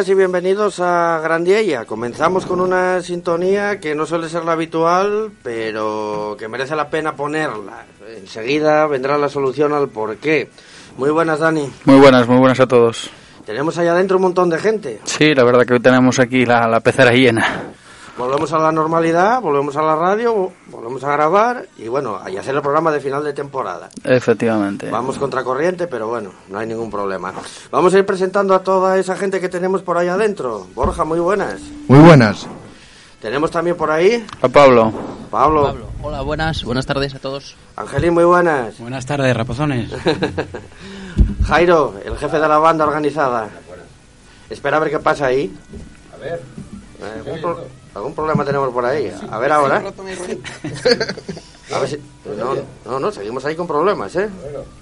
buenas, y bienvenidos a Grandiella. Comenzamos con una sintonía que no suele ser la habitual, pero que merece la pena ponerla. Enseguida vendrá la solución al porqué. Muy buenas, Dani. Muy buenas, muy buenas a todos. Tenemos allá adentro un montón de gente. Sí, la verdad que hoy tenemos aquí la, la pecera llena. Volvemos a la normalidad, volvemos a la radio, volvemos a grabar y bueno, a hacer el programa de final de temporada. Efectivamente. Vamos contracorriente, pero bueno, no hay ningún problema. Vamos a ir presentando a toda esa gente que tenemos por ahí adentro. Borja, muy buenas. Muy buenas. Tenemos también por ahí A Pablo. Pablo. Pablo. Hola, buenas, buenas tardes a todos. Angelín, muy buenas. Buenas tardes, rapozones. Jairo, el jefe de la banda organizada. Espera a ver qué pasa ahí. A ver. ¿Algún, pro- algún problema tenemos por ahí? A ver ahora. A ver si... No, no, no, seguimos ahí con problemas, ¿eh?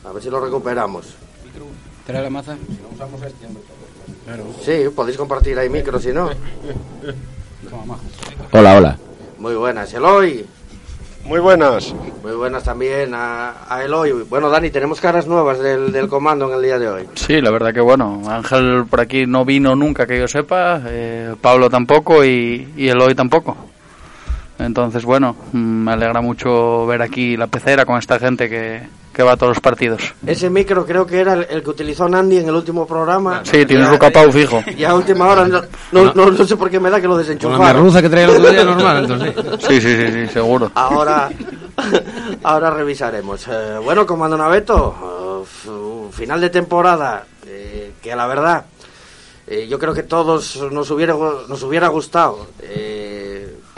A ver si lo recuperamos. ¿Trae la maza? Sí, podéis compartir ahí micro si no. Hola, hola. Muy buenas, Eloy. Muy buenas. Muy buenas también a, a Eloy. Bueno, Dani, tenemos caras nuevas del, del comando en el día de hoy. Sí, la verdad que bueno. Ángel por aquí no vino nunca que yo sepa. eh, Pablo tampoco y, y Eloy tampoco. Entonces, bueno, mm, me alegra mucho ver aquí la pecera con esta gente que, que va a todos los partidos. Ese micro creo que era el, el que utilizó Nandi en el último programa. Sí, tienes Ya- Luca Pau fijo. Y a última hora no, no, no- no sé por qué me da que lo desenchufaron. merluza que traía el otro día normal, entonces. Sí, sí, sí, sí, seguro. Ahora, ahora revisaremos. Eh, bueno, Comando Naveto, f- final de temporada, eh, que la verdad, eh, yo creo que todos nos hubiera, nos hubiera gustado eh,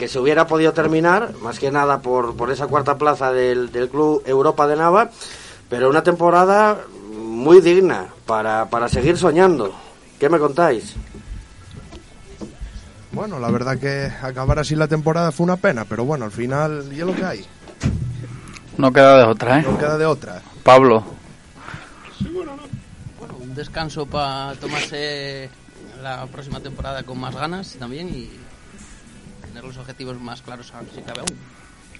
que se hubiera podido terminar, más que nada por, por esa cuarta plaza del, del Club Europa de Nava, pero una temporada muy digna para, para seguir soñando. ¿Qué me contáis? Bueno, la verdad que acabar así la temporada fue una pena, pero bueno, al final, ¿y es lo que hay? No queda de otra, ¿eh? No queda de otra. Pablo. Bueno, un descanso para tomarse la próxima temporada con más ganas también y tener los objetivos más claros a- si cabe aún.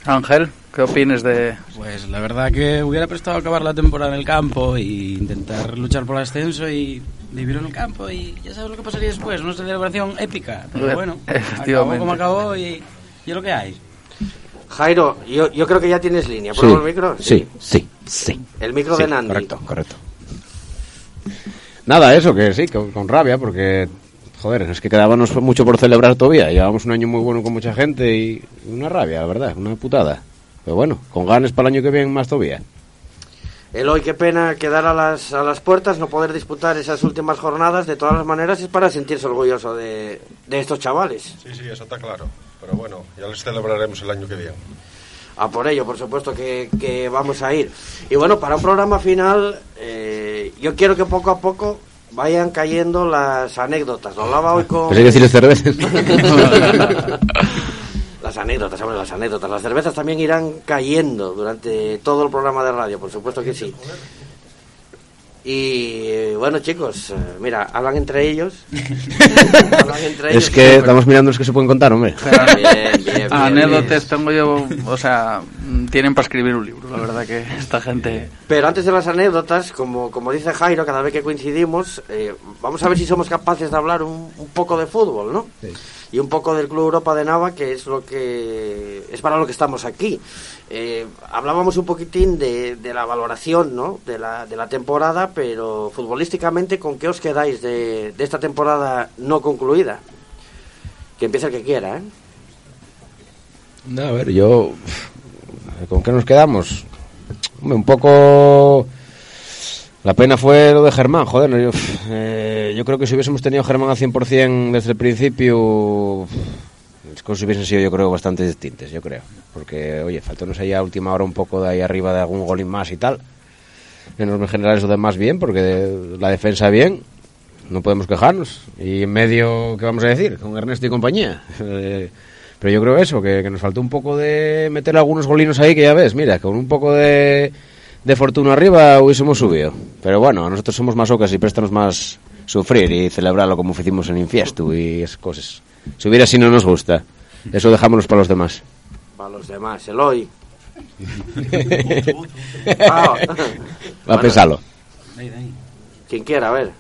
Ángel, ¿qué opinas de...? Pues la verdad que hubiera prestado a acabar la temporada en el campo y intentar luchar por el ascenso y vivir en el campo y ya sabes lo que pasaría después, una celebración épica. Pero bueno, acabó Efectivamente. como acabó y, y es lo que hay. Jairo, yo, yo creo que ya tienes línea. ¿Pruebo el micro? Sí, sí, sí. El micro Sí, de Nandi. Correcto, correcto. Nada, eso, que sí, con, con rabia, porque, joder, es que quedábamos mucho por celebrar todavía. Llevábamos un año muy bueno con mucha gente y una rabia, la verdad, una putada. Pero bueno, con ganas para el año que viene más todavía. Eloy, qué pena quedar a las, a las puertas, no poder disputar esas últimas jornadas. De todas las maneras, es para sentirse orgulloso de, de estos chavales. Sí, sí, eso está claro. Pero bueno, ya les celebraremos el año que viene. A por ello, por supuesto que, que vamos a ir. Y bueno, para un programa final, eh, yo quiero que poco a poco vayan cayendo las anécdotas. Lo hablaba hoy con... Pensé que decirles cervezas. Las anécdotas, hombre, las anécdotas. Las cervezas también irán cayendo durante todo el programa de radio, por supuesto que sí. Y bueno, chicos, eh, mira, hablan entre ellos. Hablan entre ellos. es que estamos mirando los que se pueden contar, hombre. Bien, bien, bien, Anécdotas tengo yo, o sea, mm, tienen para escribir un libro, la verdad que esta gente... Pero antes de las anécdotas, como, como dice Jairo, cada vez que coincidimos, eh, vamos a ver si somos capaces de hablar un, un poco de fútbol, ¿no? Y un poco del Club Europa de Nava, que es lo que es para lo que estamos aquí. Eh, hablábamos un poquitín de, de la valoración, ¿no? De la, de la temporada, pero futbolísticamente, ¿con qué os quedáis de, esta temporada no concluida? Que empiece el que quiera, ¿eh? A ver, yo. ¿Con qué nos quedamos? Un poco. La pena fue lo de Germán, joder. Yo, eh, yo creo que si hubiésemos tenido Germán al 100% desde el principio, las cosas hubiesen sido, yo creo, bastante distintas, yo creo. Porque, oye, faltónos ahí a última hora un poco de ahí arriba de algún golín más y tal. En los generales lo demás bien, porque la defensa bien, no podemos quejarnos. Y en medio, ¿qué vamos a decir? Con Ernesto y compañía. Eh, Pero yo creo eso, que, que nos faltó un poco de meter algunos golinos ahí, que ya ves, mira, con un poco de, de fortuna arriba hubiésemos subido. Pero bueno, nosotros somos más ocas y préstanos más sufrir y celebrarlo como hicimos en Infiestu y esas cosas. Si hubiera así no nos gusta. Eso dejámonos para los demás. Para los demás, Eloy. Ah, Va a bueno, pensarlo. Quien quiera, a ver.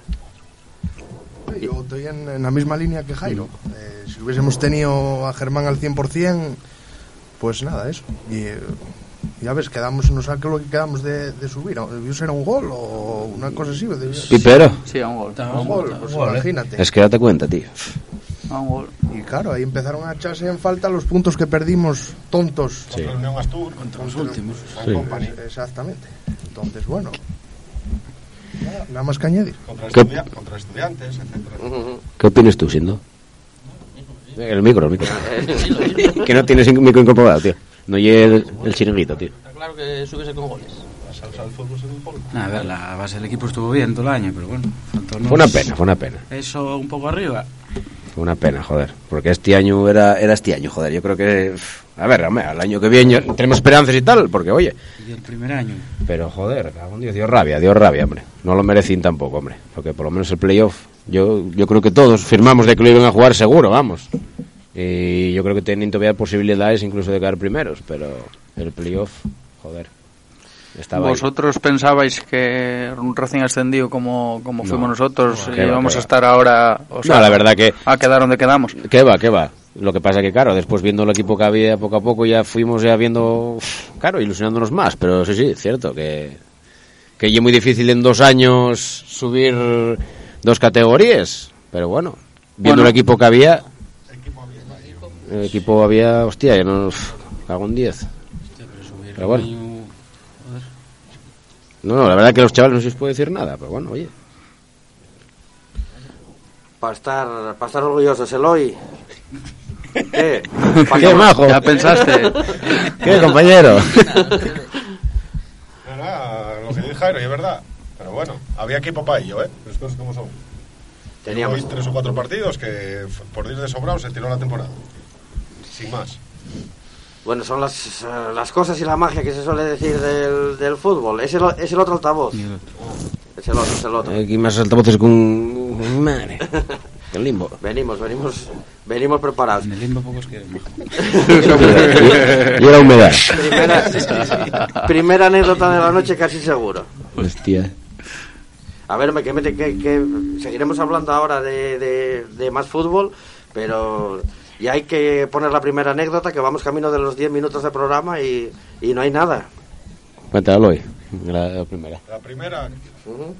Yo estoy en, en la misma línea que Jairo. Eh, si hubiésemos tenido a Germán al 100%, pues nada, eso. Y eh, ya ves, quedamos, nos saca lo que quedamos de, de subir. ¿Debió ser un gol o una cosa así? Debió- Pipero. Sí, a un gol. Un gol, pues imagínate. Es que date cuenta, tío. A un gol. Y claro, ahí empezaron a echarse en falta los puntos que perdimos tontos. Sí. Contra el Unión Astur, Contra los últimos. Sí. Exactamente. Entonces, bueno. Nada, nada más que añadir. contra, ¿Qué? estudia- contra estudiantes, etcétera. ¿Qué opinas tú, siendo? El micro, el micro. que no tienes micro incorporado, tío. No lleve el, el chiringuito, tío. Está claro que subiese con goles. A ver, la base del equipo estuvo bien todo el año, pero bueno, Fue una pena, fue una pena. Eso un poco arriba. Fue una pena, joder. Porque este año era, era este año, joder. Yo creo que. A ver, hombre, al año que viene tenemos esperanzas y tal, porque oye. Y el primer año. Pero joder, Dios, dio rabia, dio rabia, hombre. No lo merecían tampoco, hombre. Porque por lo menos el playoff, yo, yo creo que todos firmamos de que lo iban a jugar seguro, vamos. Y yo creo que tienen todavía posibilidades incluso de quedar primeros, pero el playoff, joder. Estaba ahí. ¿Vosotros pensabais que un recién ascendido como, como No. fuimos nosotros No, va, qué a estar ahora o No, la verdad que- a quedar donde quedamos? ¿Qué va, qué va? Lo que pasa que, claro, después viendo el equipo que había poco a poco ya fuimos ya viendo, claro, ilusionándonos más, pero sí, sí, cierto, que, que ya es muy difícil en dos años subir dos categorías, pero bueno, viendo Bueno. el equipo que había, el equipo había, hostia, ya no, cago en diez. Pero bueno. No, no, la verdad que los chavales no se les puede decir nada, pero bueno, oye. Para estar, para estar orgullosos, Eloy. ¿Qué? ¡Qué majo! ¿Ya pensaste? ¿Qué, compañero? Era lo que dice Jairo, y es verdad. Pero bueno, había equipo para ello, ¿eh? Las cosas como son. Teníamos. Hoy tres o cuatro partidos que por ir de sobrado se tiró la temporada. Sin más. Bueno, son las, eh, las cosas y la magia que se suele decir del, del fútbol. Es el, es el otro altavoz. Es el otro, es el otro. Aquí más altavoces con... Madre. El limbo. Venimos, venimos, venimos preparados. En el limbo pocos quieren. Y era humedad. Primera, primera anécdota de la noche casi seguro. Hostia. A ver, me- que, me- que, que seguiremos hablando ahora de, de- de más fútbol, pero y hay que poner la primera anécdota, que vamos camino de los 10 minutos de programa y, y no hay nada. Cuéntalo hoy. La, la primera. La primera,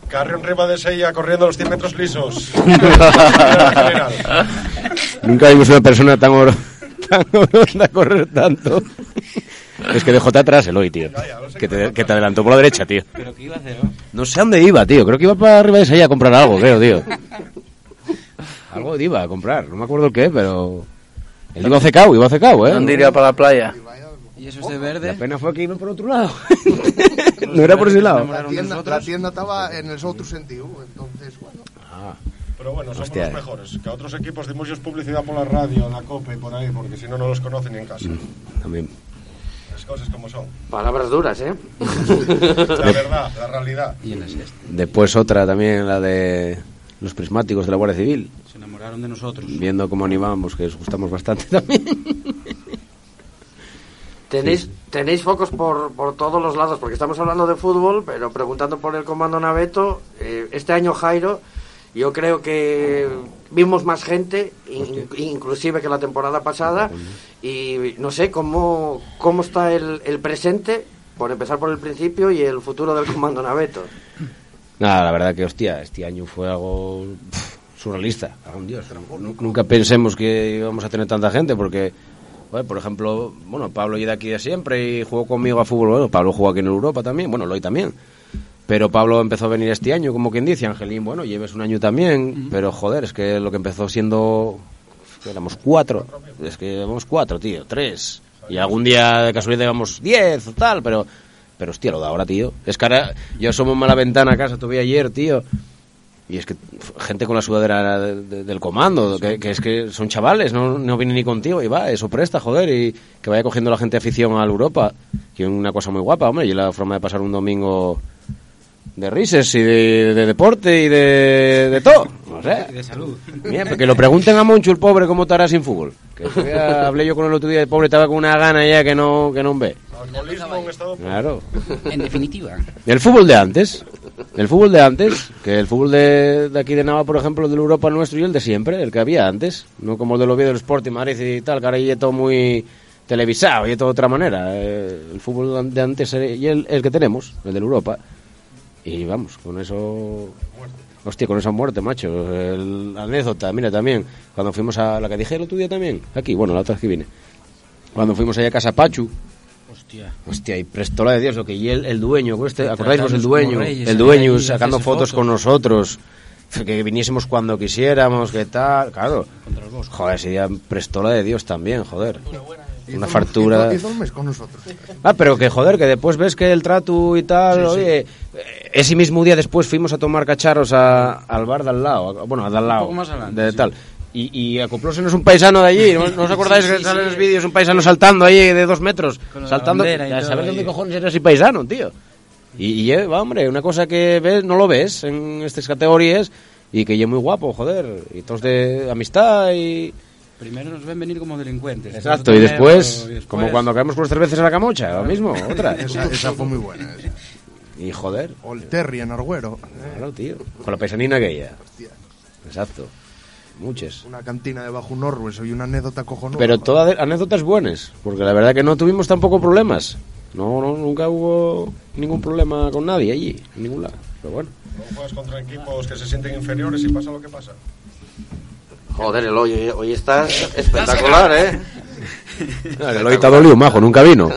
Carrión Riva de Sella corriendo los 100 metros lisos. Nunca vimos una persona tan oro, tan correr tanto. Es que dejó atrás el hoy, tío. Que te, que te adelantó por la derecha, tío. ¿Pero qué iba a hacer? No sé a dónde iba, tío. Creo que iba para arriba de esa a comprar algo, creo, tío. Algo iba a comprar. No me acuerdo el qué, pero... Él iba a Cecao, iba a Cecao, ¿eh? ¿Dónde iría para la playa? ¿Y eso es de La verde? pena fue que iba por otro lado. no era por ese lado. La tienda, la tienda estaba en el otro sentido, entonces, bueno. Ah, Pero bueno, somos Hostia. los mejores. Que a otros equipos dimos ellos publicidad por la radio, en la COPE y por ahí, porque si no, no los conocen ni en casa. también. Las cosas como son. Palabras duras, ¿eh? La verdad, la realidad. Y en la. Después otra también, la de los prismáticos de la Guardia Civil. Enamoraron de nosotros. Viendo cómo animamos, que os gustamos bastante también. Tenéis, tenéis focos por, por todos los lados, porque estamos hablando de fútbol, pero preguntando por el comando Naveto, eh, este año Jairo, yo creo que vimos más gente, in- inclusive que la temporada pasada, y no sé cómo, cómo está el, el presente, por empezar por el principio, y el futuro del comando Naveto. Nada, la verdad que, hostia, este año fue algo surrealista. en Dios. Nu- Nunca pensemos que íbamos a tener tanta gente porque, bueno, por ejemplo, bueno, Pablo llega aquí de siempre y jugó conmigo a fútbol. Bueno, Pablo jugó aquí en Europa también, bueno, Loy también. Pero Pablo empezó a venir este año, como quien dice. Angelín, bueno, lleves un año también. Pero joder, es que lo que empezó siendo. éramos cuatro. Es que éramos cuatro, tío, tres. Y algún día de casualidad íbamos diez o tal, pero. Pero hostia, lo de ahora, tío. Es que ahora yo asomo a la ventana a casa, tuve ayer, tío. Y es que gente con la sudadera de- de- del comando, que, que es que son chavales, no, no vienen ni contigo, y va, eso presta, joder, y que vaya cogiendo la gente afición a la Europa, que es una cosa muy guapa, hombre, y la forma de pasar un domingo de rises y de, de deporte y de, de todo, no sé. De salud. Mira, porque lo pregunten a Moncho, el pobre, cómo estará sin fútbol. Que ya hablé yo con el otro día, el pobre estaba con una gana ya que no, que no ve. Claro. En definitiva. El fútbol de antes. El fútbol de antes, que el fútbol de, de aquí de Nava, por ejemplo, el Europa nuestro y el de siempre, el que había antes. No como el del Oviedo, el Sporting, Madrid y tal, que ahora ya todo muy televisado y de otra manera. Eh, el fútbol de antes y el, el que tenemos, el de Europa. Y vamos, con eso... Hostia, con esa muerte, macho. El, la anécdota, mira, también. Cuando fuimos a la que dije el otro día también. Aquí, bueno, la otra vez que vine. Cuando fuimos allá a Casa Pachu, Hostia. Hostia, y prestola de Dios, lo que y el, el dueño, este, ¿acordáis vos el dueño? reyes, El dueño ahí, sacando fotos con nosotros, que viniésemos cuando quisiéramos, que tal, claro. Contra el bosque. Joder, ese día prestola de Dios también, joder. Hizo- Una fartura. Hizo, hizo el mes con nosotros. Ah, pero que joder, que después ves que el trato y tal, Sí, sí. oye, eh, ese mismo día después fuimos a tomar cacharros a- al bar de al lado, a- bueno, de al lado, poco más adelante, de sí. tal. Y, y acoplósenos un paisano de allí, ¿no, ¿No os acordáis Sí, que sí, salen sí. los vídeos un paisano saltando ahí de dos metros? Con saltando, y sabes ahí. dónde cojones era ese paisano, tío. Y, y eh, va, hombre, una cosa que ves, no lo ves en estas categorías y que es muy guapo, joder, y todos de amistad y... Primero nos ven venir como delincuentes. Exacto, y después, y después- como cuando caemos con los cervezas a la camocha, lo mismo, otra. Esa, esa fue muy buena. esa. Y joder, O el Terry en Arguero. Claro, tío. Con la paisanina aquella. Exacto. Muchas. Una cantina de Bajo Norwes y una anécdota cojonuda. Pero todas anécdotas buenas, porque la verdad que no tuvimos tampoco problemas. No, no, nunca hubo ningún problema con nadie allí, en ningún lado. Pero bueno. No juegas contra equipos que se sienten inferiores y pasa lo que pasa. Joder, el hoy, hoy está espectacular, ¿eh? El hoy está dolido, majo, nunca vino.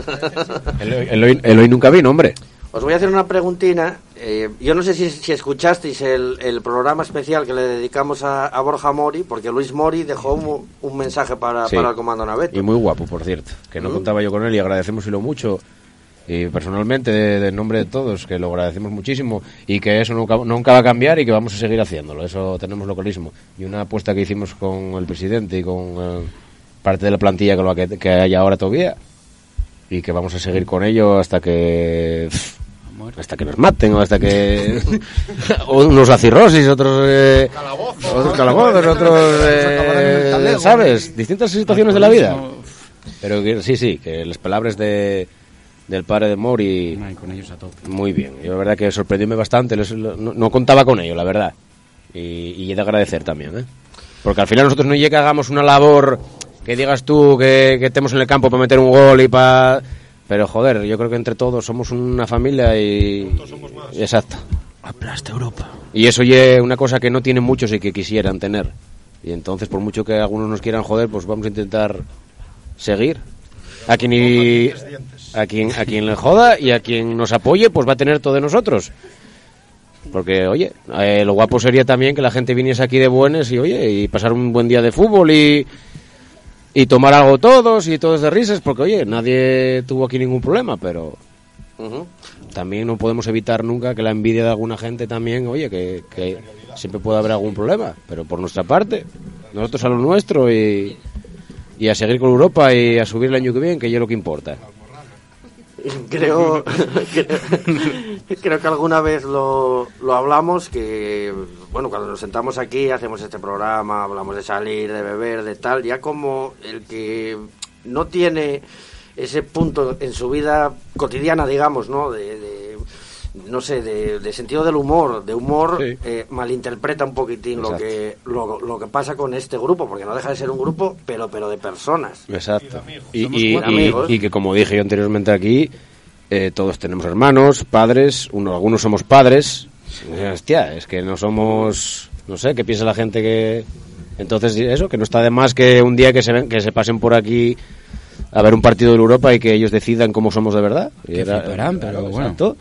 El hoy, el hoy- el hoy nunca vino, hombre. Os voy a hacer una preguntina. Eh, yo no sé si, si escuchasteis el, el programa especial que le dedicamos a, a Borja Mori, porque Luis Mori dejó un, un mensaje para, Sí. para el comando Naveto. Y muy guapo, por cierto. Que no contaba yo con él y agradecemoslo mucho. Y personalmente, de, de nombre de todos, que lo agradecemos muchísimo y que eso nunca, nunca va a cambiar y que vamos a seguir haciéndolo. Eso tenemos localismo. Y una apuesta que hicimos con el presidente y con eh, parte de la plantilla que, lo que, que hay ahora todavía y que vamos a seguir con ello hasta que hasta que nos maten o hasta que o unos a cirrosis otros eh, otros calabozos otros eh, sabes distintas situaciones de la vida. Pero que- sí sí que las palabras de del padre de Mori Ay, con ellos a tope. muy bien. Yo la verdad que sorprendióme bastante no contaba con ello la verdad. Y, y he de agradecer también ¿eh? porque al final nosotros no llega que hagamos una labor que digas tú que, que estemos en el campo para meter un gol y para pero joder yo creo que entre todos somos una familia y y exacto Aplasta Europa. y eso es una cosa que no tienen muchos y que quisieran tener. Y entonces, por mucho que algunos nos quieran joder, pues vamos a intentar seguir. A quien, y- a quien, a quien le joda y a quien nos apoye, pues va a tener todo de nosotros. Porque, oye, eh, lo guapo sería también que la gente viniese aquí de buenas y, oye, y pasar un buen día de fútbol y, y tomar algo todos y todos de risas, porque, oye, nadie tuvo aquí ningún problema, pero también no podemos evitar nunca que la envidia de alguna gente también, oye, que, que siempre puede haber algún problema, pero por nuestra parte, nosotros a lo nuestro y, y a seguir con Europa y a subir el año que viene, que es lo que importa. Creo, creo, creo que alguna vez lo, lo hablamos, que, bueno, cuando nos sentamos aquí, hacemos este programa, hablamos de salir, de beber, de tal, ya como el que no tiene ese punto en su vida cotidiana, digamos, ¿no? De, de- no sé, de, de sentido del humor, de humor, Sí. eh, malinterpreta un poquitín lo que, lo, lo que pasa con este grupo, porque no deja de ser un grupo, pero, pero de personas. Exacto. Y, Somos y- y- que como dije yo anteriormente aquí, eh, todos tenemos hermanos, padres, uno, algunos somos padres. Eh, Hostia, es que no somos, no sé, ¿qué piensa la gente que... Entonces eso, que no está de más que un día que se, ven, que se pasen por aquí a ver un partido de Europa y que ellos decidan cómo somos de verdad. Y Que fliparán, pero bueno. exacto.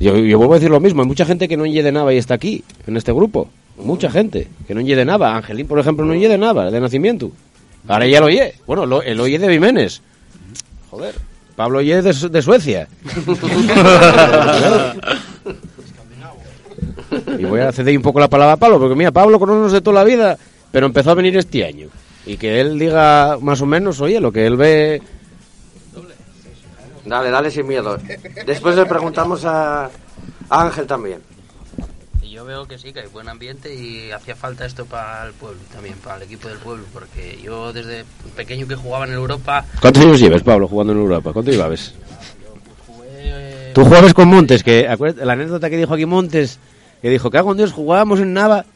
Yo, yo vuelvo a decir lo mismo, hay mucha gente que no de nada y está aquí, en este grupo. Mucha gente que no de nada. Angelín, por ejemplo, no de nada, de nacimiento. Ahora ya lo oye. Bueno, lo, el oye de Vimenes. Joder. Pablo oye de, de Suecia. Y voy a ceder un poco la palabra a Pablo, porque mira, Pablo conocemos de toda la vida, pero empezó a venir este año. Y que él diga más o menos, oye, lo que él ve... Dale, dale sin miedo. Después le preguntamos a, a Ángel también. Y yo veo que sí, que hay buen ambiente y hacía falta esto para el pueblo también, para el equipo del pueblo, porque yo desde pequeño que jugaba en Europa ¿Cuántos años llevas, Pablo, jugando en Europa? ¿Cuánto llevabas? jugué... Tú jugabas con Montes, que acuérdate, la anécdota que dijo aquí Montes, que dijo que con Dios jugábamos en Nava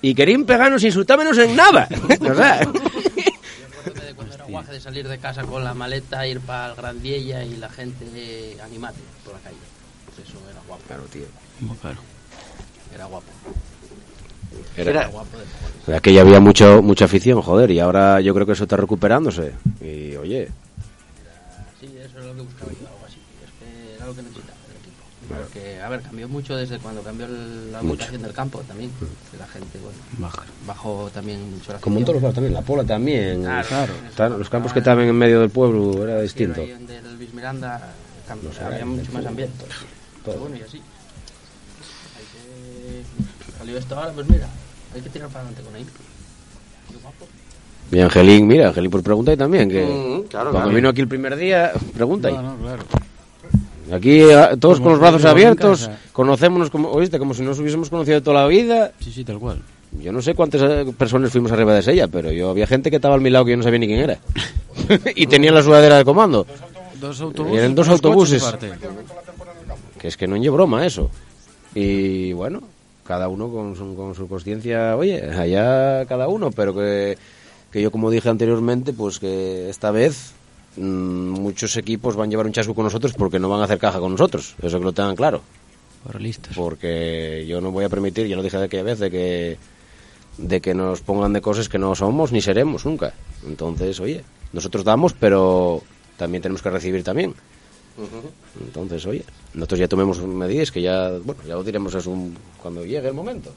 y querían pegarnos insultábamos en Nava. o sea, de salir de casa con la maleta, ir para el Gran Vieja y la gente eh, animate por la calle. Pues eso era guapo. Claro, tío. Claro. Era guapo. Era, Era- Guapo de. Aquella había mucho, mucha afición, joder, y ahora yo creo que eso está recuperándose. Y oye, Sí, eso es lo que buscaba yo, Porque, a ver, cambió mucho desde cuando cambió el- la ubicación del campo también. Que la gente, bueno, Baja. bajó también mucho la como en todos los lados también, la Pola también. Claro, Claro. los campos que estaban en medio del pueblo era distinto. Ahí donde el Luis Miranda cambió, No sé, había en mucho más ambiente. todo. Pero bueno, y así. Hay que... Salió esto ahora, pues mira, hay que tirar para adelante con guapo. Y Angelín, mira, Angelín pues pregunta ahí también, que Mm, claro, cuando claro. vino aquí el primer día, pregunta ahí. No, no, claro. Aquí a- todos Como con los brazos abiertos, conocémonos como, oíste, como si nos hubiésemos conocido de toda la vida. Sí, sí, tal cual. Yo no sé cuántas eh, personas fuimos arriba de ella, pero yo había gente que estaba al mi lado que yo no sabía ni quién era. y tenía la sudadera de comando. Dos autobuses. Eran dos autobuses. Que es que no es broma eso. Y bueno, cada uno con su, con su conciencia, oye, allá cada uno, pero que, que yo como dije anteriormente, pues que esta vez muchos equipos van a llevar un chasco con nosotros porque no van a hacer caja con nosotros, eso que lo tengan claro. Realistas. Porque yo no voy a permitir, ya lo dije de aquella vez, de que, de que nos pongan de cosas que no somos ni seremos nunca. Entonces, oye, nosotros damos, pero también tenemos que recibir también. Entonces, oye, nosotros ya tomemos medidas que ya, bueno, ya lo diremos es un- cuando llegue el momento.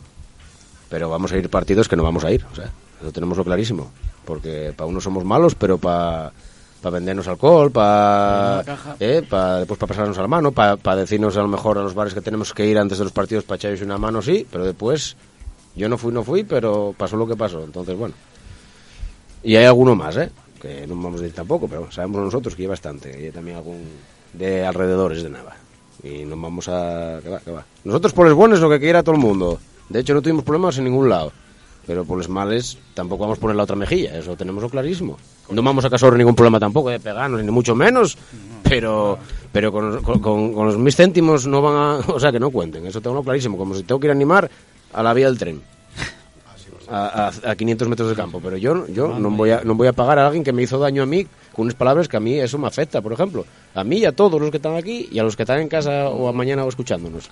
Pero vamos a ir partidos que no vamos a ir, o sea, eso tenemos clarísimo. Porque para uno somos malos, pero para vendernos alcohol, para eh, pa- después para pasarnos a la mano, para decirnos a lo mejor a los bares que tenemos que ir antes de los partidos para echarles una mano, sí, pero después yo no fui, no fui, pero pasó lo que pasó. Entonces, bueno. Y hay alguno más, ¿eh? Que no vamos a decir tampoco, pero sabemos nosotros que hay bastante. Y hay también algún de alrededores de Nava. Y no vamos a... Que va, que va. Nosotros por los buenos lo que quiera todo el mundo. De hecho, no tuvimos problemas en ningún lado. Pero por los males tampoco vamos a poner la otra mejilla. Eso tenemos clarísimo. No vamos a causar ningún problema tampoco de pegarnos, ni mucho menos. Pero pero con, con, con- con los mis céntimos no van a... O sea, que no cuenten. Eso tengo clarísimo. Como si tengo que ir a animar a la vía del tren a, a, a 500 metros de campo, pero yo, yo no, voy a, no voy a pagar a alguien que me hizo daño a mí con unas palabras que a mí eso me afecta, por ejemplo. A mí y a todos los que están aquí y a los que están en casa o a mañana o escuchándonos.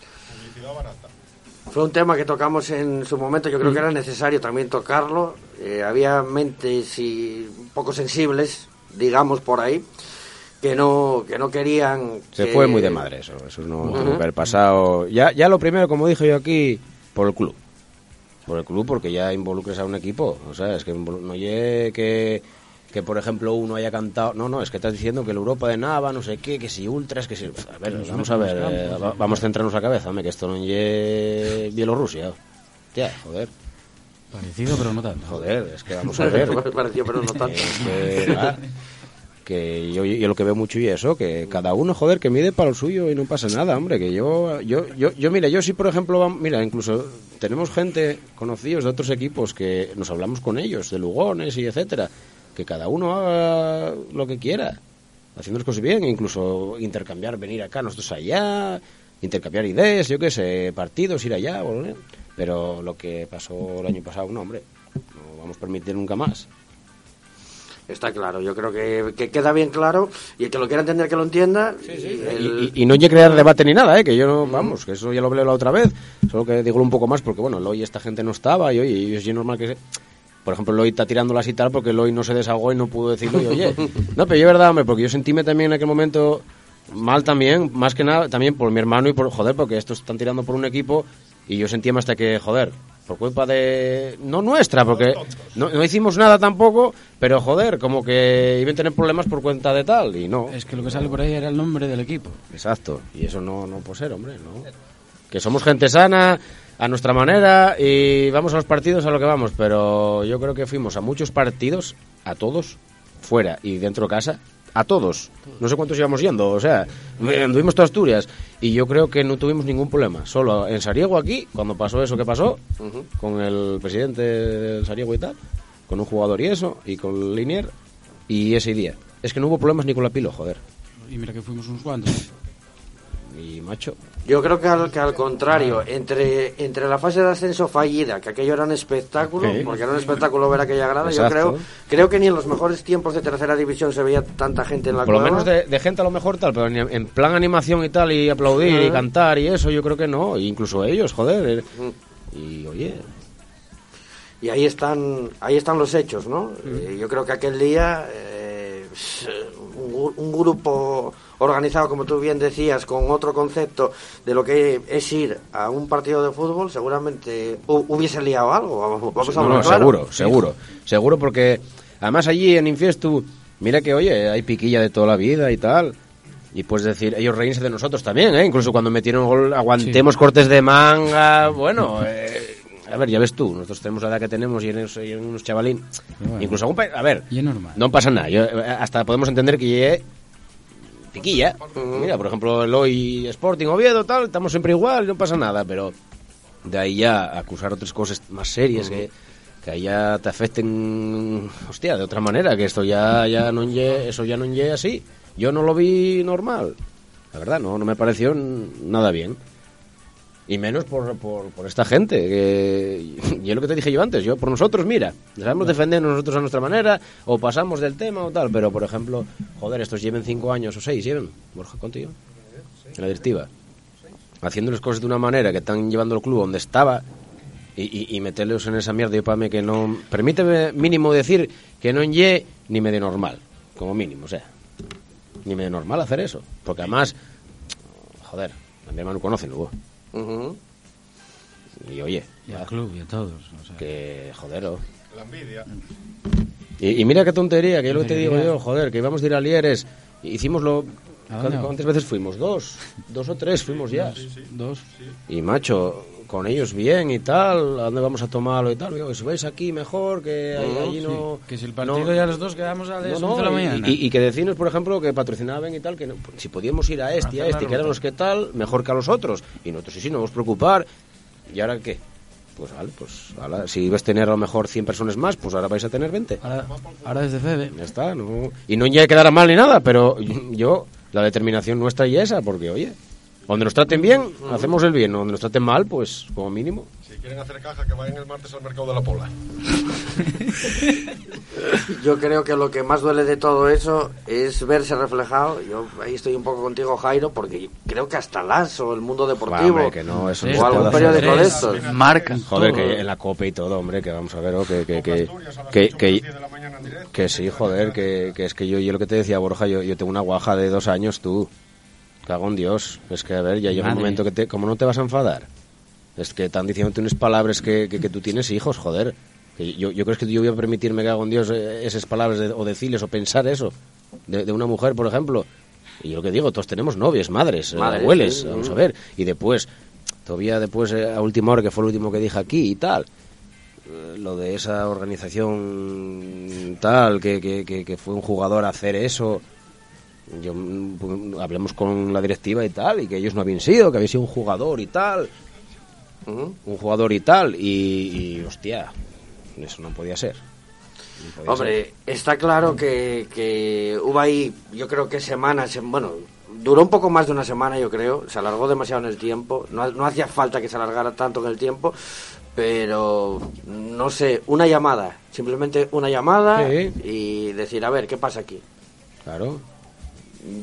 Fue un tema que tocamos en su momento, yo creo que era necesario también tocarlo. Eh, había mentes y poco sensibles, digamos por ahí, que no, que no querían... Se que- fue muy de madre eso, eso no tuvo que haber pasado. Ya, ya lo primero, como dije yo aquí, por el club. Por el club, porque ya involucres a un equipo. O sea, es que no llegue que, que, por ejemplo, uno haya cantado. No, no, es que estás diciendo que la Europa de Nava, no sé qué, que si ultras, que si. A ver, vamos a ver, eh, va- vamos a centrarnos la cabeza, hombre, que esto no llegue Bielorrusia. Tía, joder, Parecido, pero no tanto. joder, es que vamos a ver. Me pareció, pero no tanto. Es que, yo, yo lo que veo mucho y eso, que cada uno, joder, que mide para lo suyo y no pasa nada, hombre, que yo, yo, yo, yo mira, yo sí, por ejemplo, mira, incluso tenemos gente, conocidos de otros equipos, que nos hablamos con ellos, de Lugones y etcétera, que cada uno haga lo que quiera, haciendo las cosas bien, incluso intercambiar, venir acá, nosotros allá, intercambiar ideas, yo qué sé, partidos, ir allá, volver. pero lo que pasó el año pasado, no, hombre, no vamos a permitir nunca más. Está claro, yo creo que, que queda bien claro y el que lo quiera entender que lo entienda. y el- Y, y- y no hay que crear debate ni nada, ¿eh? que yo no, vamos, que eso ya lo hablé la otra vez, solo que digo un poco más porque, bueno, hoy esta gente no estaba y oye, es normal que se... Por ejemplo, Loy está tirándolas y tal porque Loy no se desahogó y no pudo decirlo y oye, no, pero yo verdad, hombre, porque yo sentíme también en aquel momento mal también, más que nada también por mi hermano y por, joder, porque estos están tirando por un equipo y yo sentía hasta que, joder, por culpa de... No nuestra, porque no, no hicimos nada tampoco, pero joder, como que iban a tener problemas por cuenta de tal y no. Es que lo que sale por ahí era el nombre del equipo. Exacto, y eso no, no puede ser, hombre, ¿no? Que somos gente sana, a nuestra manera y vamos a los partidos a lo que vamos, pero yo creo que fuimos a muchos partidos, a todos, fuera y dentro de casa, a todos. No sé cuántos íbamos yendo, o sea, anduvimos toda Asturias y yo creo que no tuvimos ningún problema. Solo en Sariego aquí, cuando pasó eso que pasó, con el presidente del Sariego y tal, con un jugador y eso, y con Linier, y ese día. Es que no hubo problemas ni con la pilo, joder. Y mira que fuimos unos cuantos. Y macho, Yo creo que al, que al contrario, entre, entre la fase de ascenso fallida, que aquello era un espectáculo, porque era un espectáculo ver aquella grada, yo creo, creo que ni en los mejores tiempos de tercera división se veía tanta gente en la por lo menos de, de gente a lo mejor tal, pero en plan animación y tal, y aplaudir y Ajá. cantar y eso, yo creo que no, e incluso ellos, joder. eh. Mm. Y oye, Y ahí están, ahí están los hechos, ¿no? Eh, yo creo que aquel día eh, un, un grupo organizado, como tú bien decías, con otro concepto de lo que es ir a un partido de fútbol, seguramente hu- hubiese liado algo. Vamos, vamos a no, hablar no, claro. seguro, seguro, seguro, porque además allí en Infiestu, mira que oye, hay piquilla de toda la vida y tal. Y puedes decir, ellos reírse de nosotros también, ¿eh? Incluso cuando metieron gol, aguantemos cortes de manga, bueno, eh, a ver, ya ves tú, nosotros tenemos la edad que tenemos y en unos chavalín. bueno. Incluso algún a ver, Y es normal. no pasa nada, yo, eh, hasta podemos entender que llegue piquilla. Mira, por ejemplo, el hoy Sporting Oviedo, tal, estamos siempre igual, no pasa nada, pero de ahí ya acusar otras cosas más serias que, que ahí ya te afecten, hostia, de otra manera, que esto ya, ya no lle- eso ya no lle así. Yo no lo vi normal, la verdad, no, no me pareció nada bien. Y menos por, por, por esta gente, que y es lo que te dije yo antes, yo por nosotros, mira, sabemos defendernos nosotros a nuestra manera, o pasamos del tema o tal, pero por ejemplo, joder, estos lleven cinco años o seis, lleven, Borja, ¿cuánto llevan? En la directiva. Haciéndoles cosas de una manera que están llevando el club donde estaba y, y, y meterlos en esa mierda, yo para mí que no... Permíteme mínimo decir que no en ye ni medio normal, como mínimo, o sea, ni medio normal hacer eso, porque además, joder, a mi hermano conoce, ¿no? Ujú. Y oye, Y al club y a todos. o sea. que joder, oh. La envidia. Y, y mira qué tontería, que es lo que te digo yo, joder, que íbamos de ir a Lieres, hicimoslo... ¿A dónde? ¿Cuántas veces fuimos? Dos, dos o tres fuimos ya. Dos. Y macho, con ellos bien y tal, ¿a dónde vamos a tomarlo y tal? Digo, si vais aquí mejor, que ahí- allí no... Que si el partido no- ya los dos quedamos a las no, 11 de la no, y- mañana. Y, y que decirnos, por ejemplo, que patrocinaban y tal, que no- si podíamos ir a este y a este, que eran los que tal, mejor que a los otros. Y nosotros, sí, sí, no nos preocupar. ¿Y ahora qué? Pues vale, pues ahora, si ibas a tener a lo mejor 100 personas más, pues ahora vais a tener 20. Ahora, ahora desde Febe. Ya está, no, y no ya quedara mal ni nada, pero yo, la determinación nuestra y esa, porque oye, donde nos traten bien, hacemos el bien, donde nos traten mal, pues como mínimo. Si quieren hacer caja, que vayan el martes al mercado de la Pola. Yo creo que lo que más duele de todo eso es verse reflejado. Yo ahí estoy un poco contigo, Jairo, porque creo que hasta las o el mundo deportivo Hombre, que no, eso Sí, no o se algún periódico de estos. Marcan Joder, que en la copa y todo, hombre, que vamos a ver, oh, que, que, que, que, 8 que- 10 de la mañana en directo. que sí, joder, que, que es que yo, yo lo que te decía, Borja, yo, yo tengo una guaja de dos años, tú. Cago en Dios. Es que, a ver, ya llega un momento que te... ¿Cómo no te vas a enfadar? Es que están diciéndote unas palabras que, que, que tú tienes hijos, joder. Que yo, yo creo que yo voy a permitirme, cago en Dios, eh, esas palabras de- o decirles o pensar eso de, de una mujer, por ejemplo. Y yo lo que digo, todos tenemos novias, madres, eh, Madres, sí. vamos a ver. Y después, todavía después, eh, a última hora, que fue lo último que dije aquí y tal, lo de esa organización tal, que, que, que, que fue un jugador a hacer eso. Yo, mm, pu- hablemos con la directiva y tal, y que ellos no habían sido, que había sido un jugador y tal, un jugador y tal, y, y, hostia, eso no podía ser. No podía ser. Hombre, está claro que, que hubo ahí, yo creo que semanas, em, bueno, duró un poco más de una semana, yo creo, se alargó demasiado en el tiempo, no, no hacía falta que se alargara tanto en el tiempo, pero no sé, una llamada, simplemente una llamada Sí. y decir, a ver, ¿qué pasa aquí? Claro.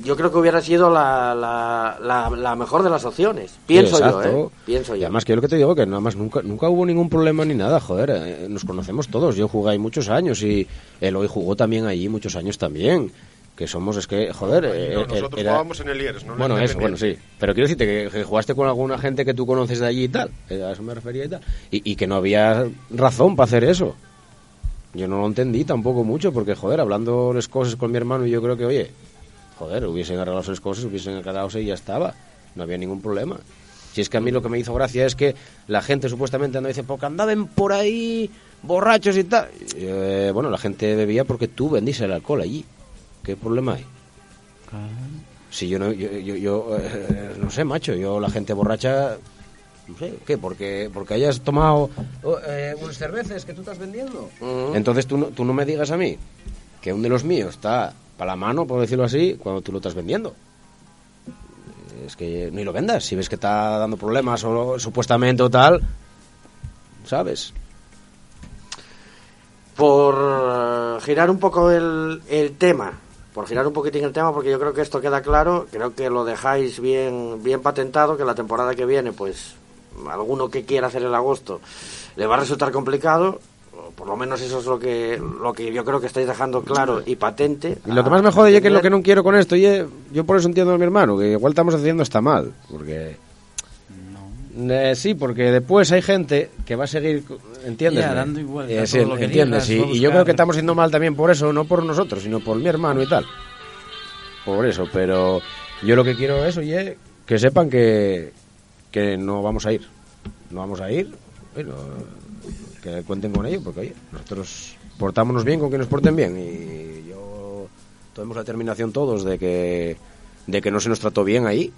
Yo creo que hubiera sido la, la, la, la mejor de las opciones, pienso Sí, yo. ¿eh? Pienso Y yo. además que yo lo que te digo que nada más nunca nunca hubo ningún problema ni nada, joder, eh, nos conocemos todos, yo jugué ahí muchos años y él hoy jugó también allí muchos años también, que somos es que joder, eh, No, eh, nosotros era- jugábamos en el Lieres, no Bueno, eso, bueno, sí. Pero quiero decirte que, que jugaste con alguna gente que tú conoces de allí y tal. eh, A eso me refería y tal. Y, y que no había razón para hacer eso. Yo no lo entendí tampoco mucho, porque, joder, hablando las cosas con mi hermano, yo creo que, oye, joder, hubiesen arreglado las cosas, hubiesen aclarado y ya estaba. No había ningún problema. Si es que a mí lo que me hizo gracia es que la gente supuestamente anda y dice, porque andaban por ahí borrachos y tal. Eh, bueno, la gente bebía porque tú vendís el alcohol allí. ¿Qué problema hay? Si yo no, yo, yo, yo, eh, no sé, macho, yo la gente borracha, no sé, ¿qué? Porque, porque hayas tomado oh, eh, unas cervezas que tú estás vendiendo. Entonces tú no, tú no me digas a mí que un de los míos está para la mano, por decirlo así, cuando tú lo estás vendiendo. Es que ni lo vendas, si ves que está dando problemas o supuestamente o tal, ¿sabes? Por eh, girar un poco el, el tema, por girar un poquitín el tema, porque yo creo que esto queda claro, creo que lo dejáis bien, bien patentado, que la temporada que viene, pues alguno que quiera hacer el agosto le va a resultar complicado, por lo menos eso es lo que, lo que yo creo que estáis dejando claro y patente. Y lo que más me jode es que es lo que no quiero con esto, y yo por eso entiendo a mi hermano, que igual estamos haciendo está mal, porque... Eh, sí, porque después hay gente que va a seguir, ¿entiendes? Ya, dando igual Eh, todo sí, lo que entiendes, digas, y, yo creo que estamos haciendo mal también por eso, no por nosotros, sino por mi hermano y tal. Por eso, pero yo lo que quiero es, oye, que sepan que, que no vamos a ir. No vamos a ir, que cuenten con ello, porque oye, nosotros portámonos bien con que nos porten bien y yo tenemos la determinación todos de que de que no se nos trató bien ahí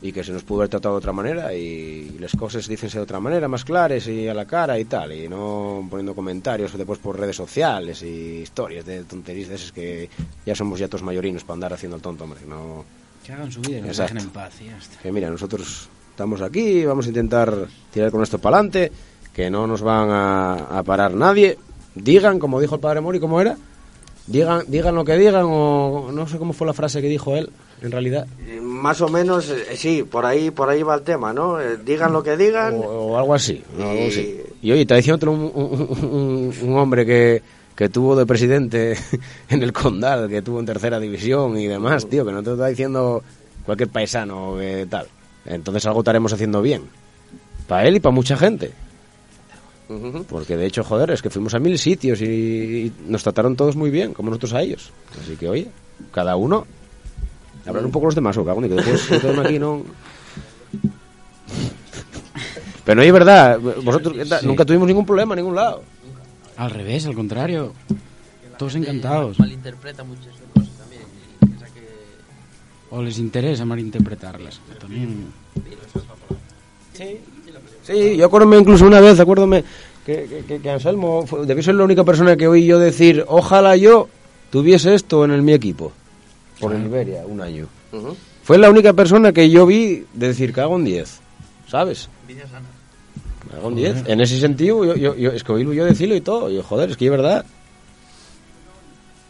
y que se nos pudo haber tratado de otra manera y las cosas dicense de otra manera, más claras y a la cara y tal, y no poniendo comentarios después por redes sociales y historias de tonterías de esas que ya somos ya todos mayorinos para andar haciendo el tonto, hombre, no... Que hagan su vida, que nos Exacto. dejen en paz y ya está. Que mira, nosotros estamos aquí, vamos a intentar tirar con esto para adelante, que no nos van a, a parar nadie. Digan, como dijo el padre Mori, ¿cómo era? Digan, digan lo que digan, o no sé cómo fue la frase que dijo él, en realidad. Eh, Más o menos, eh, sí, por ahí, por ahí va el tema, ¿no? Eh, digan lo que digan. O, o algo así. ¿no? Algo Y- así. Y oye, te decía otro, un, un- un- un hombre que, que tuvo de presidente en el Condal, que tuvo en tercera división y demás, tío, que no te lo está diciendo cualquier paisano que tal. Entonces algo estaremos haciendo bien. Para él y para mucha gente. Porque de hecho, joder, es que fuimos a mil sitios y, y nos trataron todos muy bien, como nosotros a ellos. Así que, oye, cada uno. Hablar un poco los demás, o cago que después aquí no. Pero no es verdad, vosotros nunca tuvimos ningún problema en ningún lado. Al revés, al contrario. Todos encantados. Malinterpreta muchas cosas O les interesa malinterpretarlas. También. Sí, yo acuérdome incluso una vez, acuérdome que, que, que- que Anselmo fue- debió ser la única persona que oí yo decir, ojalá yo tuviese esto en el, mi equipo. Por el Iberia, un año. Fue la única persona que yo vi de decir, cago en 10. ¿Sabes? envidia sana. Cago en 10. En ese sentido, yo, yo, yo, es que oílo yo decirlo y todo. Y yo, joder, es que es verdad.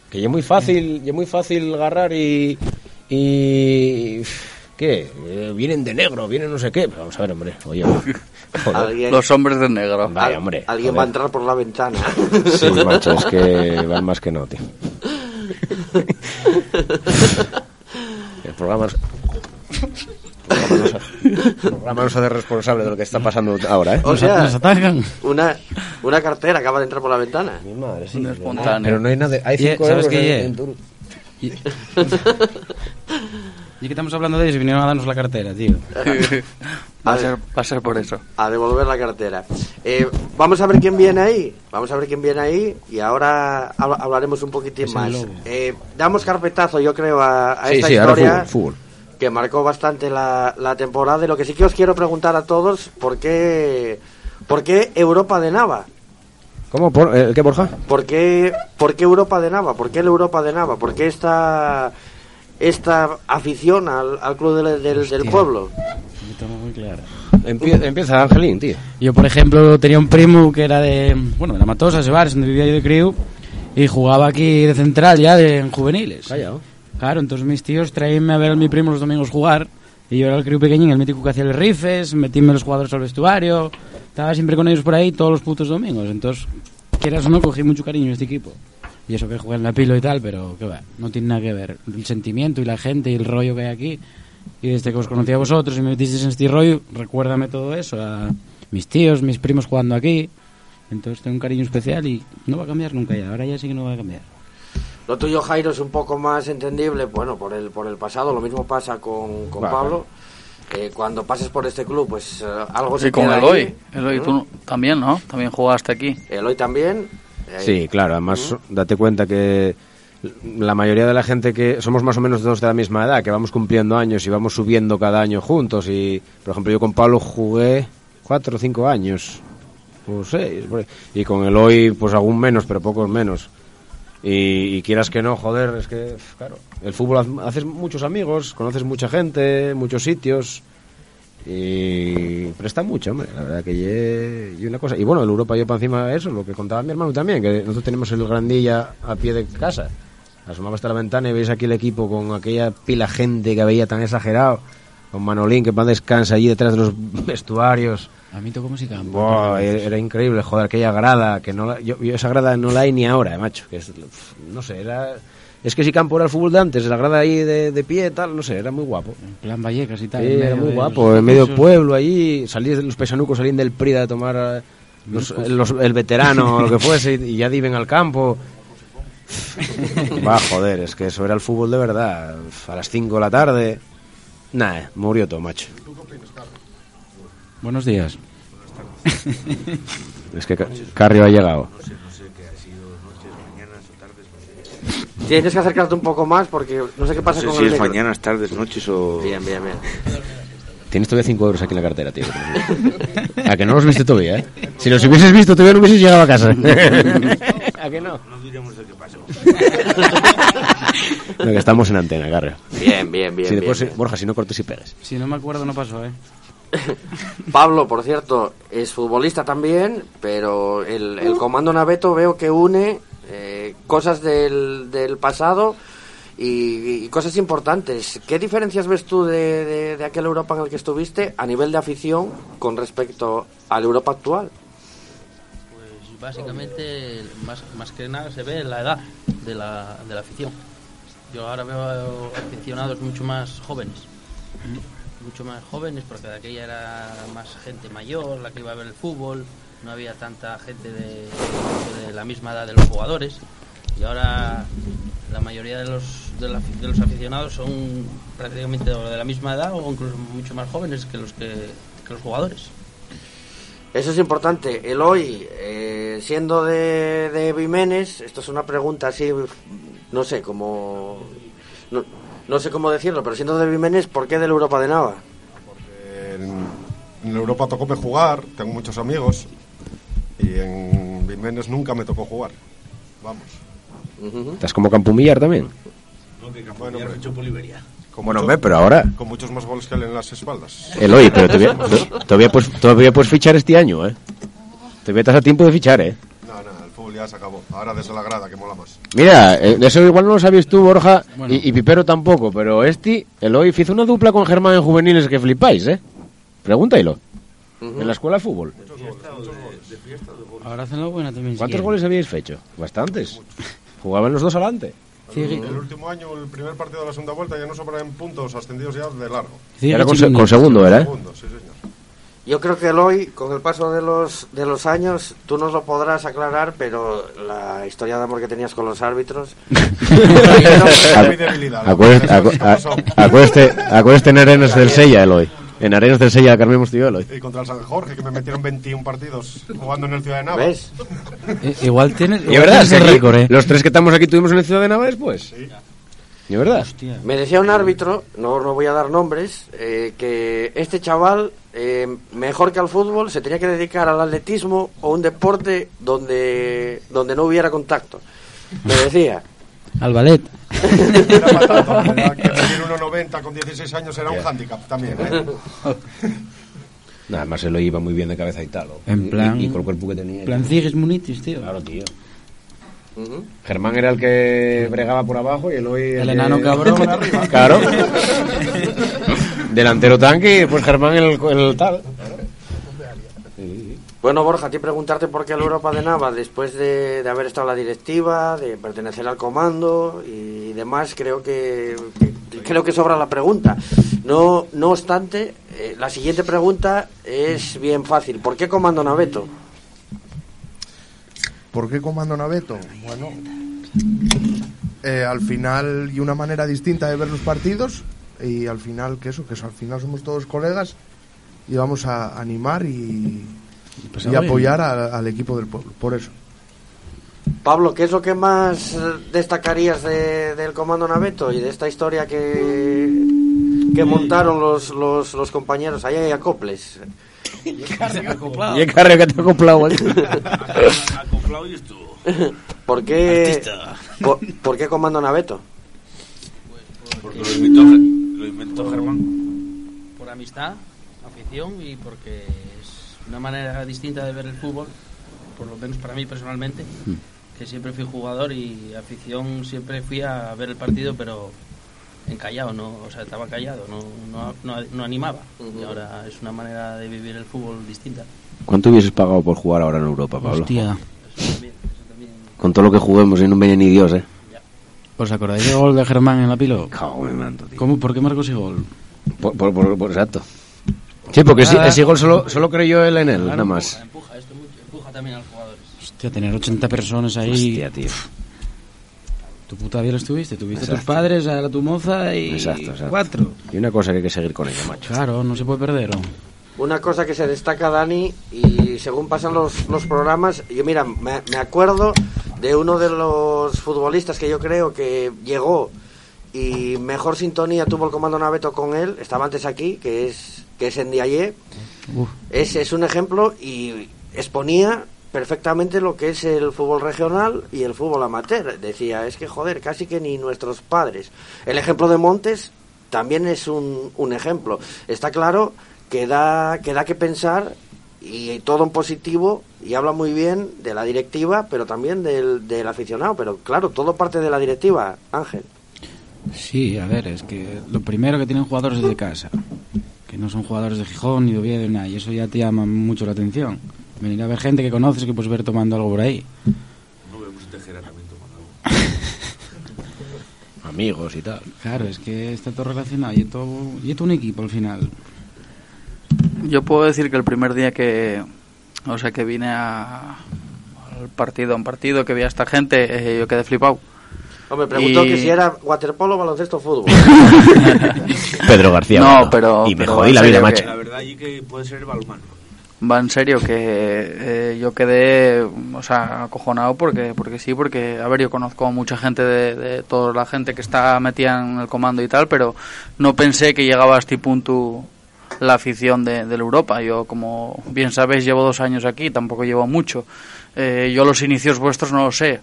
Que es muy fácil, es muy fácil agarrar y. y ¿Qué? Eh, vienen de negro, vienen no sé qué. Pero vamos a ver, hombre. Oye, joder. Los hombres de negro. Vaya, hombre. alguien joder. va a entrar por la ventana. Sí, macho, es que van más que no, tío. El programa es... El programa no se- hace responsable de lo que está pasando ahora, ¿eh? O sea, nos atacan. una, una cartera acaba de entrar por la ventana. Mi madre, sí. Espontáneo. Pero no hay nada. Hay 5 ¿sabes euros qué, en, ye? en. Y... que estamos hablando de ellos y vinieron a darnos la cartera, tío. Va a ser, va a ser por eso. A devolver la cartera. Eh, vamos a ver quién viene ahí. Vamos a ver quién viene ahí. Y ahora hab- hablaremos un poquitín Es más. Eh, damos carpetazo, yo creo, a, a Sí, esta sí, ahora historia. fútbol, fútbol. que marcó bastante la, la temporada. Y lo que sí que os quiero preguntar a todos, ¿por qué, por qué Europa de Nava? ¿Cómo? Por, eh, ¿Qué, Borja? ¿Por qué, por qué Europa de Nava? ¿Por qué el Europa de Nava? ¿Por qué esta, esta afición al, al club del, del, del pueblo? Muy claro. Empie- empieza Angelín, tío. Yo, por ejemplo, tenía un primo que era de, bueno, de la Matosa, Sebares, donde vivía yo de crío, y jugaba aquí de central ya de, en juveniles. Callao. Claro, entonces mis tíos traíanme a ver a mi primo los domingos jugar, y yo era el crío pequeñín, el mítico que hacía los rifes, metíme los jugadores al vestuario, estaba siempre con ellos por ahí todos los putos domingos, entonces, quieras o no, cogí mucho cariño a este equipo. Y eso que jugué en la pilo y tal, pero que va, no tiene nada que ver. El sentimiento y la gente y el rollo que hay aquí. Y desde que os conocí a vosotros y me metisteis en este rollo, recuérdame todo eso, a mis tíos, mis primos jugando aquí. Entonces tengo un cariño especial y no va a cambiar nunca ya. Ahora ya sí que no va a cambiar. Lo tuyo, Jairo, es un poco más entendible, bueno, por el, por el pasado. Lo mismo pasa con, con Vale. Pablo. eh, cuando pases por este club, pues eh, algo se Sí, con queda Eloy. ahí. Eloy, ¿Mm? tú también, ¿no? También jugaste aquí. Eloy también. Sí, claro, además date cuenta que la mayoría de la gente que somos más o menos todos de la misma edad, que vamos cumpliendo años y vamos subiendo cada año juntos y, por ejemplo, yo con Pablo jugué cuatro o cinco años, o seis, y con Eloy pues algún menos, pero pocos menos. Y, y quieras que no, joder, es que, claro, el fútbol haces muchos amigos, conoces mucha gente, muchos sitios y presta mucho, hombre, la verdad que ye- y una cosa. Y bueno, el Europa yo para encima eso, lo que contaba mi hermano también, que nosotros tenemos el Grandilla a pie de casa. Asomaba hasta la ventana y veis aquí el equipo con aquella pila gente que veía tan exagerado, con Manolín que más descansa allí detrás de los vestuarios. A mí tocó música. Era, increíble, joder, aquella grada, que no la- yo, yo esa grada no la hay ni ahora, eh, macho, que es, no sé, era... Es que si campo era el fútbol de antes, la grada ahí de, de pie, tal, no sé, era muy guapo. En plan Vallecas y tal. Sí, era muy guapo, en medio pueblo allí, salís de los pesanucos, salían del Prida de tomar eh, los- los- el veterano o lo que fuese y, ya diven al campo. Va, joder, es que eso era el fútbol de verdad. A las 5 de la tarde. Nah, eh, murió todo, macho. Buenos días. Es que Ca- Carrio ha llegado. Tienes que acercarte un poco más porque no sé qué pasa No sé con si el es mañanas, tardes, noches o... Bien, bien, bien. Tienes todavía 5 euros aquí en la cartera, tío. A que no los viste todavía, ¿eh? Si los hubieses visto, todavía no hubieses llegado a casa. ¿A que no? No diremos de qué pasó. No, que estamos en antena, Carrio. Bien, bien, bien. Si después, bien, bien. Borja, si no cortes y pegas. Si no me acuerdo, no pasó, ¿eh? Pablo, por cierto, es futbolista también, pero el, el comando Naveto veo que une eh, cosas del, del pasado y, y cosas importantes. ¿Qué diferencias ves tú de, de, de aquel Europa en el que estuviste a nivel de afición con respecto a la Europa actual? Pues básicamente, más, más que nada se ve la edad de la, de la afición. Yo ahora veo aficionados mucho más jóvenes. Mucho más jóvenes porque de aquella era más gente mayor la que iba a ver el fútbol, no había tanta gente de, la misma edad de los jugadores. Y ahora la mayoría de los, de, la- de los aficionados son prácticamente de la misma edad o incluso mucho más jóvenes que los, que, los jugadores. Eso es importante. El hoy, eh, siendo de, de Vimenes, esto es una pregunta así, no sé, como... No, no sé cómo decirlo, pero siendo de Vimenes, ¿por qué de la Europa de Nava? En, en Europa tocóme jugar, tengo muchos amigos. Y en Vimenes nunca me tocó jugar. Vamos. ¿Estás como Campumillar también? Bueno, hombre, con Bueno, mucho- hombre, pero ahora... Con muchos más goles que él en las espaldas. Eloy, pero todavía, to- todavía, puedes, todavía puedes fichar este año, ¿eh? Todavía estás a tiempo de fichar, ¿eh? No, no, el fútbol ya se acabó. Ahora desde la grada, que mola más. Mira, eh, eso igual no lo sabías tú, Borja, y, y Pipero tampoco, pero este, Eloy, hizo una dupla con Germán en juveniles que flipáis, ¿eh? Pregúntalo. En la escuela de fútbol. Ahora hacen lo buena también. si ¿Cuántos goles habíais hecho? Bastantes. Jugaban los dos adelante. Cigui- El último año, el primer partido de la segunda vuelta, ya no sobran en puntos ascendidos ya de largo. Era con, segundo, ¿era? ¿eh? Segundo, sí. Yo creo que el hoy, con el paso de los, de los años, tú nos lo podrás aclarar, pero la historia de amor que tenías con los árbitros... Es mi debilidad. la Acuérdate, en Arenas del Sella, Eloy. En Arenas del Sella, Carmen Mustillo, Eloy. Y contra el San Jorge, que me metieron 21 partidos jugando en el Ciudad de Nava. ¿Ves? I- Igual tienes. Y verdad, tienes el récord, ¿eh? los tres que estamos aquí tuvimos en la ciudad de Nava después. ¿Y verdad? Hostia. Me decía un árbitro, no, no voy a dar nombres, eh, que este chaval, eh, mejor que al fútbol, se tenía que dedicar al atletismo o un deporte donde, donde no hubiera contacto. Me decía. Al ballet. Era patata, ¿verdad? que medir 1,90 con 16 años era un hándicap también. ¿eh? Nada más Eloy iba muy bien de cabeza y tal. ¿o? En Y- plan- Y, y con el cuerpo que tenía. plan Cigis Munitis, tío. Claro, tío. Germán era el que bregaba por abajo y Eloy... El que- enano cabrón. Claro. Delantero tanque y pues Germán el, el tal. Bueno, Borja, a ti preguntarte por qué la Europa de Nava, después de, de haber estado en la directiva, de pertenecer al comando y demás, creo que, que- creo que sobra la pregunta. No, no obstante, eh, la siguiente pregunta es bien fácil. ¿Por qué comando Naveto? ¿Por qué comando Naveto? Bueno, eh, al final y una manera distinta de ver los partidos, y al final, que eso, que eso, al final somos todos colegas y vamos a animar y, pues y apoyar al, al equipo del pueblo, por eso. Pablo, ¿qué es lo que más destacarías de- del Comando Naveto y de esta historia que, que montaron los, los, los compañeros allá en Acoples? Y el carro que te ha acoplado. ¿eh? Acoplado y. ¿Por qué, Artista. por, por qué Comando Naveto? Porque lo inventó, lo inventó Germán. por amistad, afición y porque es una manera distinta de ver el fútbol, por lo menos para mí personalmente, que siempre fui jugador y afición siempre fui a ver el partido, pero encallado, no, o sea, estaba callado, no, no, no, no animaba. Y ahora es una manera de vivir el fútbol distinta. ¿Cuánto hubieses pagado por jugar ahora en Europa, Pablo? Hostia. Eso también, eso también. Con todo lo que juguemos y no venía ni Dios, ¿eh? ¿Os acordáis del gol de Germán en la pilo? Cago en el manto, tío. ¿Cómo, ¿Por qué marcó ese gol? Por, por- por- por- exacto. Sí, porque ese gol solo, solo creyó él en él, nada más. Empuja esto mucho, empuja también a los jugadores. Hostia, tener 80 personas ahí. Hostia, tío. Tu puta vida lo estuviste. Tuviste a tus padres, a tu moza y Exacto, exacto. cuatro. Y una cosa que hay que seguir con ella, macho. Claro, no se puede perder. ¿no? Una cosa que se destaca, Dani, y según pasan los, los programas, yo mira, me, me acuerdo de uno de los futbolistas que yo creo que llegó y mejor sintonía tuvo el comando Naveto con él, estaba antes aquí, que es que es Ndiaye. Uf. Ese es un ejemplo y exponía perfectamente lo que es el fútbol regional y el fútbol amateur. Decía, es que joder, casi que ni nuestros padres. El ejemplo de Montes también es un, un ejemplo. Está claro que da, que da que pensar y todo en positivo y habla muy bien de la directiva, pero también del, del aficionado. Pero claro, todo parte de la directiva, Ángel. Sí, a ver, es que lo primero que tienen jugadores de casa, que no son jugadores de Gijón ni de Oviedo ni nada, y eso ya te llama mucho la atención. Venir a ver gente que conoces que puedes ver tomando algo por ahí. No vemos Tejera también tomando agua. Amigos y tal. Claro, es que está todo relacionado y es todo, y es todo un equipo al final. Yo puedo decir que el primer día que, o sea, que vine a, al partido, a un partido, que vi a esta gente, eh, yo quedé flipado. Hombre, preguntó Y- que si era waterpolo, baloncesto o fútbol. Pedro García. No, pero- Y me pero jodí la vida, macho. que- La verdad y que puede ser balmano. Va en serio que eh, yo quedé, o sea, acojonado porque, porque sí, porque, a ver, yo conozco a mucha gente de, de toda la gente que está metida en el comando y tal, pero no pensé que llegaba a este punto la afición de, del Europa. Yo, como bien sabéis, llevo dos años aquí, tampoco llevo mucho. Eh, yo los inicios vuestros no lo sé.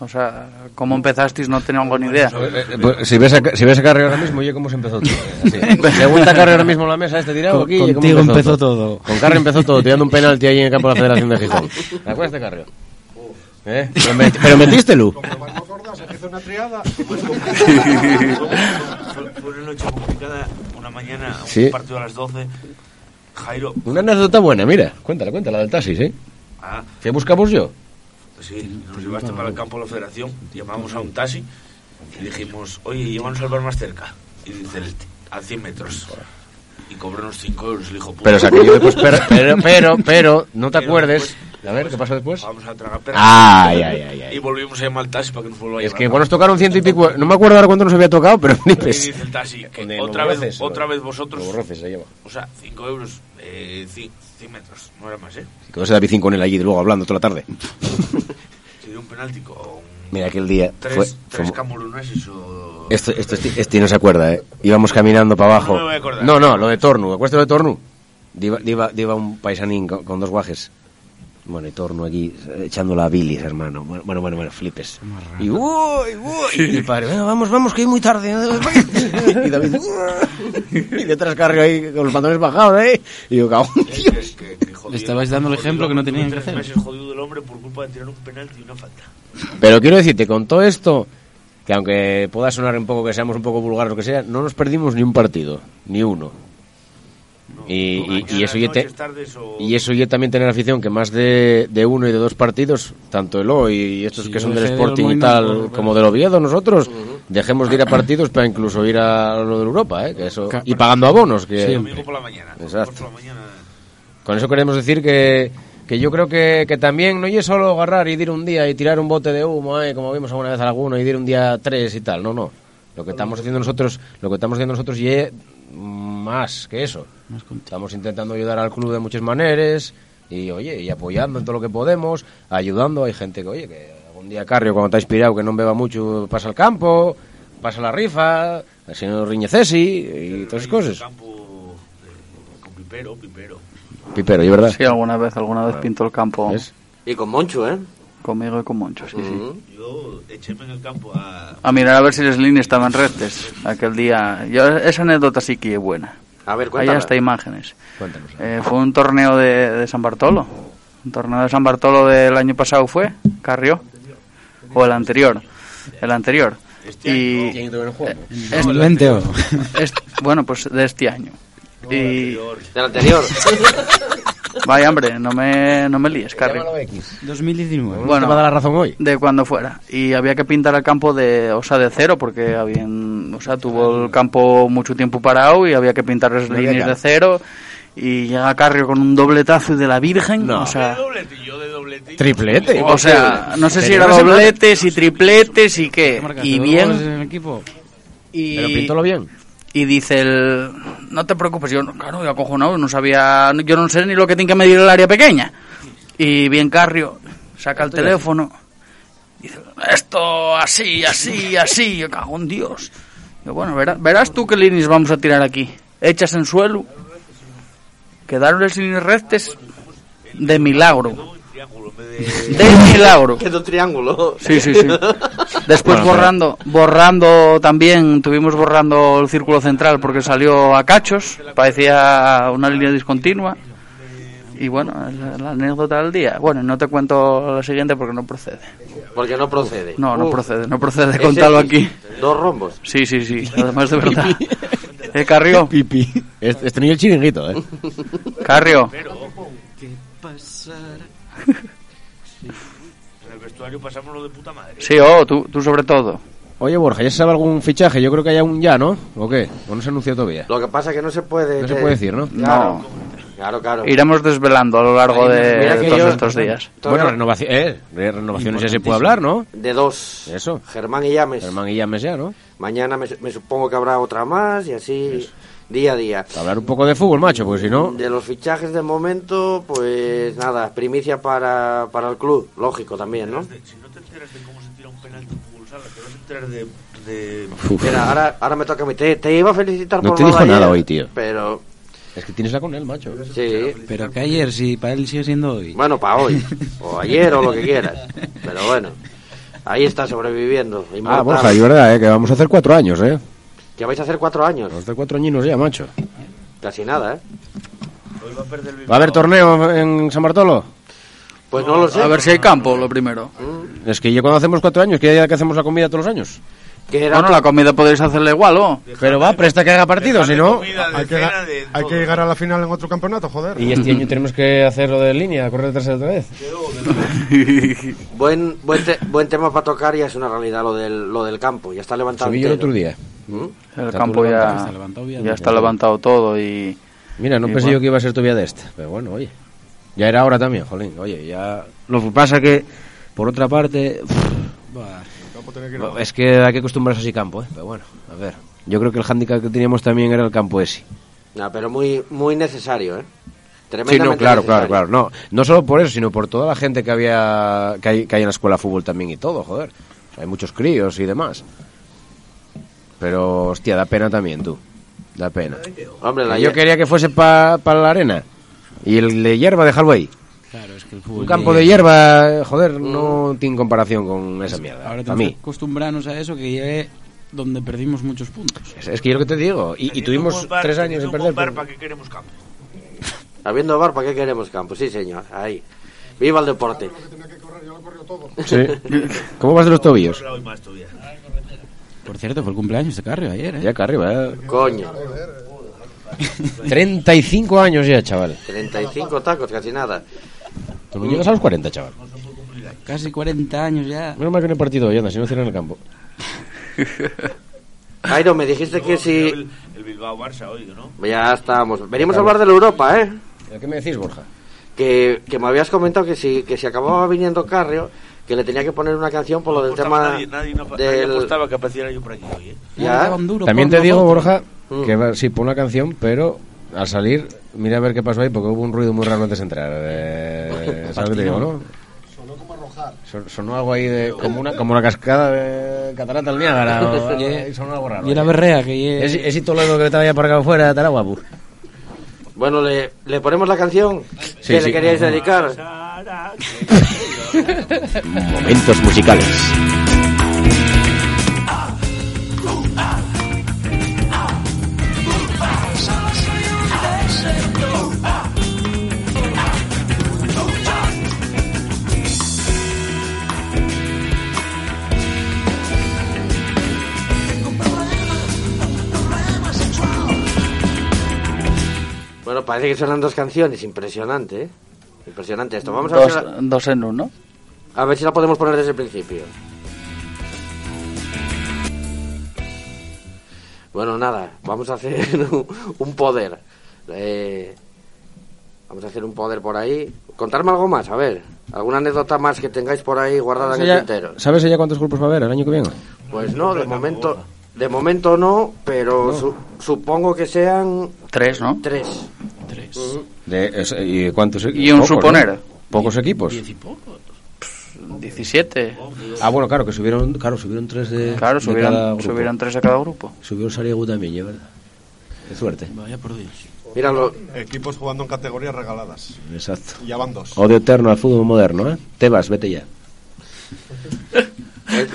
O sea, cómo empezasteis no tengo ni idea. Eh, pues, si ves a, si ves a Carri ahora mismo, oye, ¿cómo se empezó todo? Así. Segunda Carri ahora mismo en la mesa, este tirado Con- aquí. oye, ¿cómo contigo empezó todo. Con Carri empezó todo, tirando un penalti ahí en el campo de la Federación de Gijón. ¿Te acuerdas de Carri? ¿Eh? Pero, met- pero metiste, Lu. se hizo una triada. Fue, fue una noche complicada, una mañana, Sí. un partido a las 12. Jairo, Una anécdota buena, mira. Cuéntala, cuéntala del taxi, ¿sí? ah, ¿Qué buscamos yo? sí, nos llevaste para el campo de la federación, llamamos a un taxi y dijimos, oye, llévanos al bar más cerca. Y dice, "El- a 100 metros. Y cobró unos 5 euros, el hijo puta. Pero o sea, que yo después... Pero, pero, pero, pero, no te Pero acuerdes... A ver, ¿qué pasó después? Vamos a tragar perras. Ay, ay, ay, ay. Y volvimos a llamar al taxi para que nos vuelva a Es llevar. que igual nos tocaron ciento y pico... No me acuerdo ahora cuánto nos había tocado, pero Y flipes. dice el taxi, que el otra vez, borroces, otra vez vosotros, Los borroces se lleva. o sea, 5 euros, eh, 100, metros, no era más, ¿eh? Quedó ese David con él allí luego hablando toda la tarde. Se dio un penalti con Mira, aquel día tres, fue... tres fue- o... Esto, esto, este, este no se acuerda, ¿eh? Íbamos caminando para abajo. No me voy a acordar. No, no, lo de Tornu. ¿Acuerdas lo de Tornu? Diva, diva, diva un paisanín con, con dos guajes. Bueno, y Tornu aquí echando la bilis, hermano. Bueno, bueno, bueno, bueno, flipes. Y uy, uy. Y el padre, "Venga, vamos, vamos, que hay muy tarde. y David, "Uy". y detrás Carrio ahí con los pantalones bajados, ¿eh? Y yo, cago en Dios. Que- que jodido- Le estabais dando el ejemplo que no tenían que hacer. meses jodido del hombre por culpa de tirar un penalti y una falta. Pero quiero decirte, con todo esto, que aunque pueda sonar un poco que seamos un poco vulgares o lo que sea, no nos perdimos ni un partido, ni uno. Y, y- y eso yo te- y eso yo también tener afición que más de, de uno y de dos partidos, tanto el O y estos Sí, que son del Sporting y tal, por- como del Oviedo nosotros, dejemos de ir a partidos para incluso ir a lo de Europa, ¿eh? que eso, y pagando abonos, que Sí, Domingo por la mañana. Exacto. Por la mañana. con eso queremos decir que, que yo creo que, que también no es solo agarrar y ir un día y tirar un bote de humo, ¿eh? como vimos alguna vez alguno, y ir un día tres y tal, no, no. Lo que estamos haciendo nosotros, lo que estamos haciendo nosotros y más que eso. Estamos intentando ayudar al club de muchas maneras y oye, y apoyando en todo lo que podemos, ayudando. Hay gente que, oye, que algún día Carrio cuando está inspirado que no beba mucho pasa al campo, pasa la rifa, el señor Riñecesi y todas esas cosas. Campo de- con Pipero, Pipero. Pipero, ¿y verdad? Sí, alguna vez, alguna vez pinto el campo ¿Ves? Y con Moncho, ¿eh? conmigo y con Moncho, sí, sí. Mm. Yo echéme en el campo a... A mirar a ver si las líneas estaban rectas aquel día. Yo, esa anécdota sí que es buena. A ver, Hay cuéntala. hasta imágenes. Cuéntanos. Eh, fue un torneo de, de San Bartolo. Un torneo de San Bartolo del año pasado fue, Carrió. O el anterior. El anterior. Y ¿Quién entró en el juego? es- El 20 o... es- bueno, pues de este año. Y Del anterior. vaya hombre, no me, no me líes. Llámalo X. 2019. Bueno. te va a dar la razón hoy? de cuando fuera y había que pintar el campo de o sea de cero porque habían o sea tuvo el campo mucho tiempo parado y había que pintar las había líneas de cero y llega Carrio con un dobletazo de la Virgen No. o sea de doblete, yo de doblete. Triplete. o sea no sé si Pero era no se dobletes y tripletes y qué y bien en el equipo. y Pero pintolo bien. Y dice el no te preocupes yo claro yo acojonado no sabía yo no sé ni lo que tiene que medir el área pequeña y bien Carrio saca el teléfono dice esto así así así yo cago en Dios yo, bueno verás, verás tú qué líneas vamos a tirar aquí hechas en suelo quedaron las líneas rectas de milagro Triángulo, en vez de... de milagro Quedó triángulo. Sí, sí, sí. Después Bueno, borrando, borrando también, tuvimos borrando el círculo central porque salió a cachos, parecía una línea discontinua. Y bueno, la, la anécdota del día. Bueno, no te cuento la siguiente porque no procede. Porque no procede. No, no Uf. procede, no procede contarlo aquí. Dos rombos. Sí, sí, sí, además de verdad. Eh, Carrio, Pipi. Este, este niño es chiringuito, ¿eh? Carrio, En el vestuario pasamos lo de puta madre. sí, oh, tú, tú sobre todo. Oye, Borja, ¿ya se sabe algún fichaje? Yo creo que hay un ya, ¿no? ¿O qué? ¿O no se anunció todavía? Lo que pasa es que no se puede. No se puede decir, ¿no? Claro. Claro, claro. Iremos desvelando a lo largo de todos yo- estos días. Bueno, renovación, eh, de renovaciones ya se puede hablar, ¿no? De dos. Eso. Germán y Llames. Germán y Llames ya, ¿no? Mañana me, me supongo que habrá otra más y así día a día. Hablar un poco de fútbol, macho, porque si no... De los fichajes de momento, pues nada, primicia para, para el club, lógico también, ¿no? Si no te enteras de cómo se tira un penalti en fútbol sala, te vas a enterar de... de... Mira, ahora, ahora me toca a mí. Te, te iba a felicitar No por te dijo ayer, nada hoy, tío. Pero, Es que tienes la con él, macho. sí. Pero que ayer, si para él sigue siendo hoy. Bueno, para hoy. O ayer o lo que quieras. Pero bueno, ahí está sobreviviendo. Ah, inmortal. Borja, y verdad, ¿eh? Que vamos a hacer cuatro años, ¿eh? Que vais a hacer cuatro años. A hacer cuatro añinos ya, macho. Casi nada, ¿eh? Hoy va a perder el ¿Va a haber torneo en San Bartolo? Pues no lo sé. A ver si hay campo, lo primero. Es que yo cuando hacemos cuatro años, que ya que hacemos la comida todos los años. Bueno, la comida podéis hacerla igual, ¿o? Pero va, presta que haga partido, si no... Hay que, hay que llegar a la final en otro campeonato, joder. Y este año tenemos que hacer lo de línea, correr detrás de otra vez. Buen, buen, te- buen tema para tocar y es una realidad lo del, lo del campo. Ya está levantado. Subí yo el otro día. ¿Mm? El Está campo ya, levantado, está levantado ya está levantado todo y... Mira, no Y pensé bueno. yo que iba a ser todavía de este. Pero bueno, oye. Ya era hora también, jolín. Oye, ya... Lo que pasa que, por otra parte... Es que hay que acostumbrarse así campo, ¿eh? Pero bueno, a ver. Yo creo que el hándicap que teníamos también era el campo ese. No, pero muy, muy necesario, ¿eh? Sí, Tremendamente no, claro, claro, claro. No, no solo por eso, sino por toda la gente que había que hay, que hay en la escuela de fútbol también y todo, joder. O sea, hay muchos críos y demás. Pero, hostia, da pena también, tú. Da pena. Hombre, la Yo quería que fuese para la arena. Y el de hierba, dejarlo ahí. Claro, es que el fútbol. Un campo de hierba, joder, no tiene comparación con esa mierda. Ahora tenemos mí. que acostumbrarnos a eso que llegue donde perdimos muchos puntos. Es, es que yo lo que te digo. Y, y tuvimos tres años sin perder. por- ¿Para qué queremos campo? Habiendo bar, ¿para qué queremos campo? Sí, señor. Ahí. Viva el deporte. Sí. ¿Cómo vas de los tobillos? Por cierto, fue el cumpleaños de Carrio ayer, ¿eh? Ya acá arriba, ¿eh? Coño. 35 años ya, chaval. 35 tacos, casi nada. Tú no llegas a los 40, chaval. Casi 40 años ya. Menos mal que no he partido hoy, anda, si no cierran el campo. Jairo, me dijiste que si... El, el Bilbao Barça hoy, ¿no? Ya estamos. Venimos a hablar de la Europa, ¿eh? ¿Qué me decís, Borja? Que, que me habías comentado que si, que si acababa viniendo Carrio, que le tenía que poner una canción por lo del tema nadie, nadie, no, nadie del... apostaba que apareciera yo por aquí hoy, ¿eh? Ya. También te digo, Borja, Mm. que va- sí, pon una canción, pero al salir, mira a ver qué pasó ahí, porque hubo un ruido muy raro antes de entrar. Eh, ¿Sabes lo que te digo, no? Sonó como arrojar. Son- Sonó algo ahí de, como una, como una cascada de Catarata del Niágara. o- Y- sonó algo raro. Y la berrea que Es, es Toledo que estaba acá afuera, estará guapo. Bueno, le, le ponemos la canción Sí, que sí. le queríais dedicar. Momentos musicales. Bueno, parece que suenan dos canciones, impresionante, ¿eh? Impresionante esto. Vamos a ver, Dos, si la, dos en uno. a ver si la podemos poner desde el principio. Bueno, nada, vamos a hacer un, un poder. Eh, vamos a hacer un poder por ahí. Contarme algo más, a ver. ¿Alguna anécdota más que tengáis por ahí guardada en el ¿Sabes tintero? ¿Sabes ya cuántos grupos va a haber el año que viene? Pues no, de momento, de momento no, pero su- supongo que sean Tres, ¿no? tres. Tres. De, es- ¿Y cuántos Y un pocos, suponer. ¿no? Pocos equipos. Diez y pocos. 17. Ah, bueno, claro, que subieron, claro, subieron tres de. Claro, de cada subieron, grupo. subieron tres a cada grupo. Subió Sariegu también, ya, ¿verdad? Qué suerte. Vaya por Dios. Mira, lo- Equipos jugando en categorías regaladas. Exacto. Ya van dos. Odio eterno al fútbol moderno, ¿eh? Tebas, vete ya. el,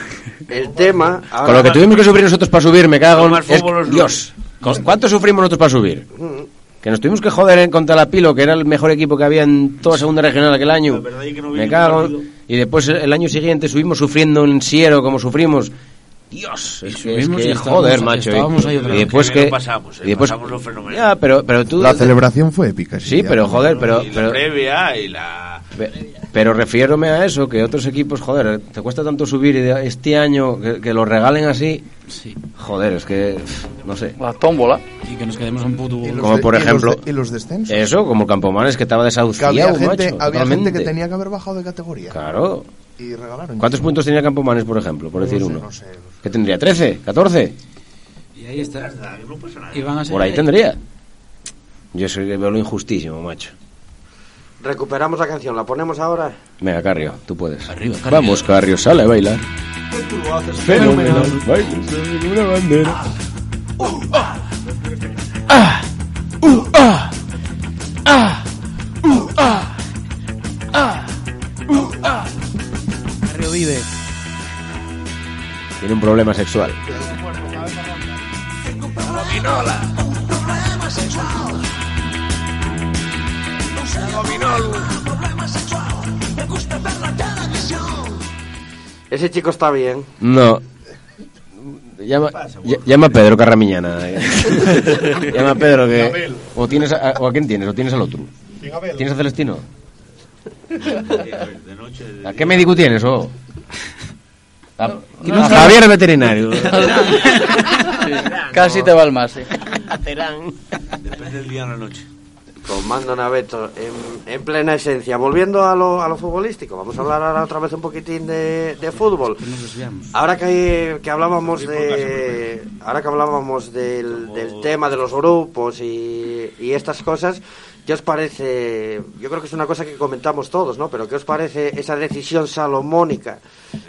el tema... ahora Con lo que tuvimos que sufrir nosotros para subir, me cago en... Es- fútbol es lo- Dios, ¿cu- ¿cuánto sufrimos nosotros para subir? Mm, Que nos tuvimos que joder en contra la Pilo, que era el mejor equipo que había en toda segunda regional aquel año. Es que no Me cago. Y después el año siguiente subimos sufriendo en Siero como sufrimos. Dios, es que, es subimos que y estábamos- joder, macho. y- estábamos ahí otra y vez. después Que pasamos, eh, y después, pasamos lo fenomenal. ya, pero, pero tú... La celebración fue épica. Sí, ya. pero joder, pero... y la pero previa y la... Pe- Pero refiérome a eso, que otros equipos, joder, te cuesta tanto subir y este año que, que lo regalen así, Sí. joder, es que, no sé. La tómbola. Y que nos quedemos en puto... Como de- por y los ejemplo- de- y los descensos. Eso, como el Campomanes que estaba Que desahuciado, había gente, macho, había gente que tenía que haber bajado de categoría. Claro. Y regalaron. ¿Cuántos puntos tenía Campomanes, por ejemplo, por No decir sé, uno? no sé. ¿Qué tendría? ¿13? ¿14? Y ahí está. Y van a ser Por ahí tendría. Yo soy que veo lo injustísimo, macho. Recuperamos la canción, ¿la ponemos ahora? Venga, Carrio, tú puedes. Arriba, Carrio. Vamos, Carrio, sale a bailar. Fenomenal. Baila sobre una bandera. Carrio vive. Tiene un problema sexual. Ese chico está bien. No. Llama, ll- llama a Pedro Carramiñana. llama a Pedro que... O, tienes a, o a quién tienes, o tienes al otro. ¿Tienes a Celestino? De noche... de- ¿A qué médico tienes, o? A, no a sabe. Javier el veterinario. Casi te va el más, sí. Depende del día o la noche. Comando Naveto, en, en plena esencia. Volviendo a lo, a lo futbolístico, vamos a hablar ahora otra vez un poquitín de, de fútbol. Ahora que, que hablábamos de ahora que hablábamos del, del tema de los grupos y, y estas cosas, ¿qué os parece? Yo creo que es una cosa que comentamos todos, ¿no? Pero ¿qué os parece esa decisión salomónica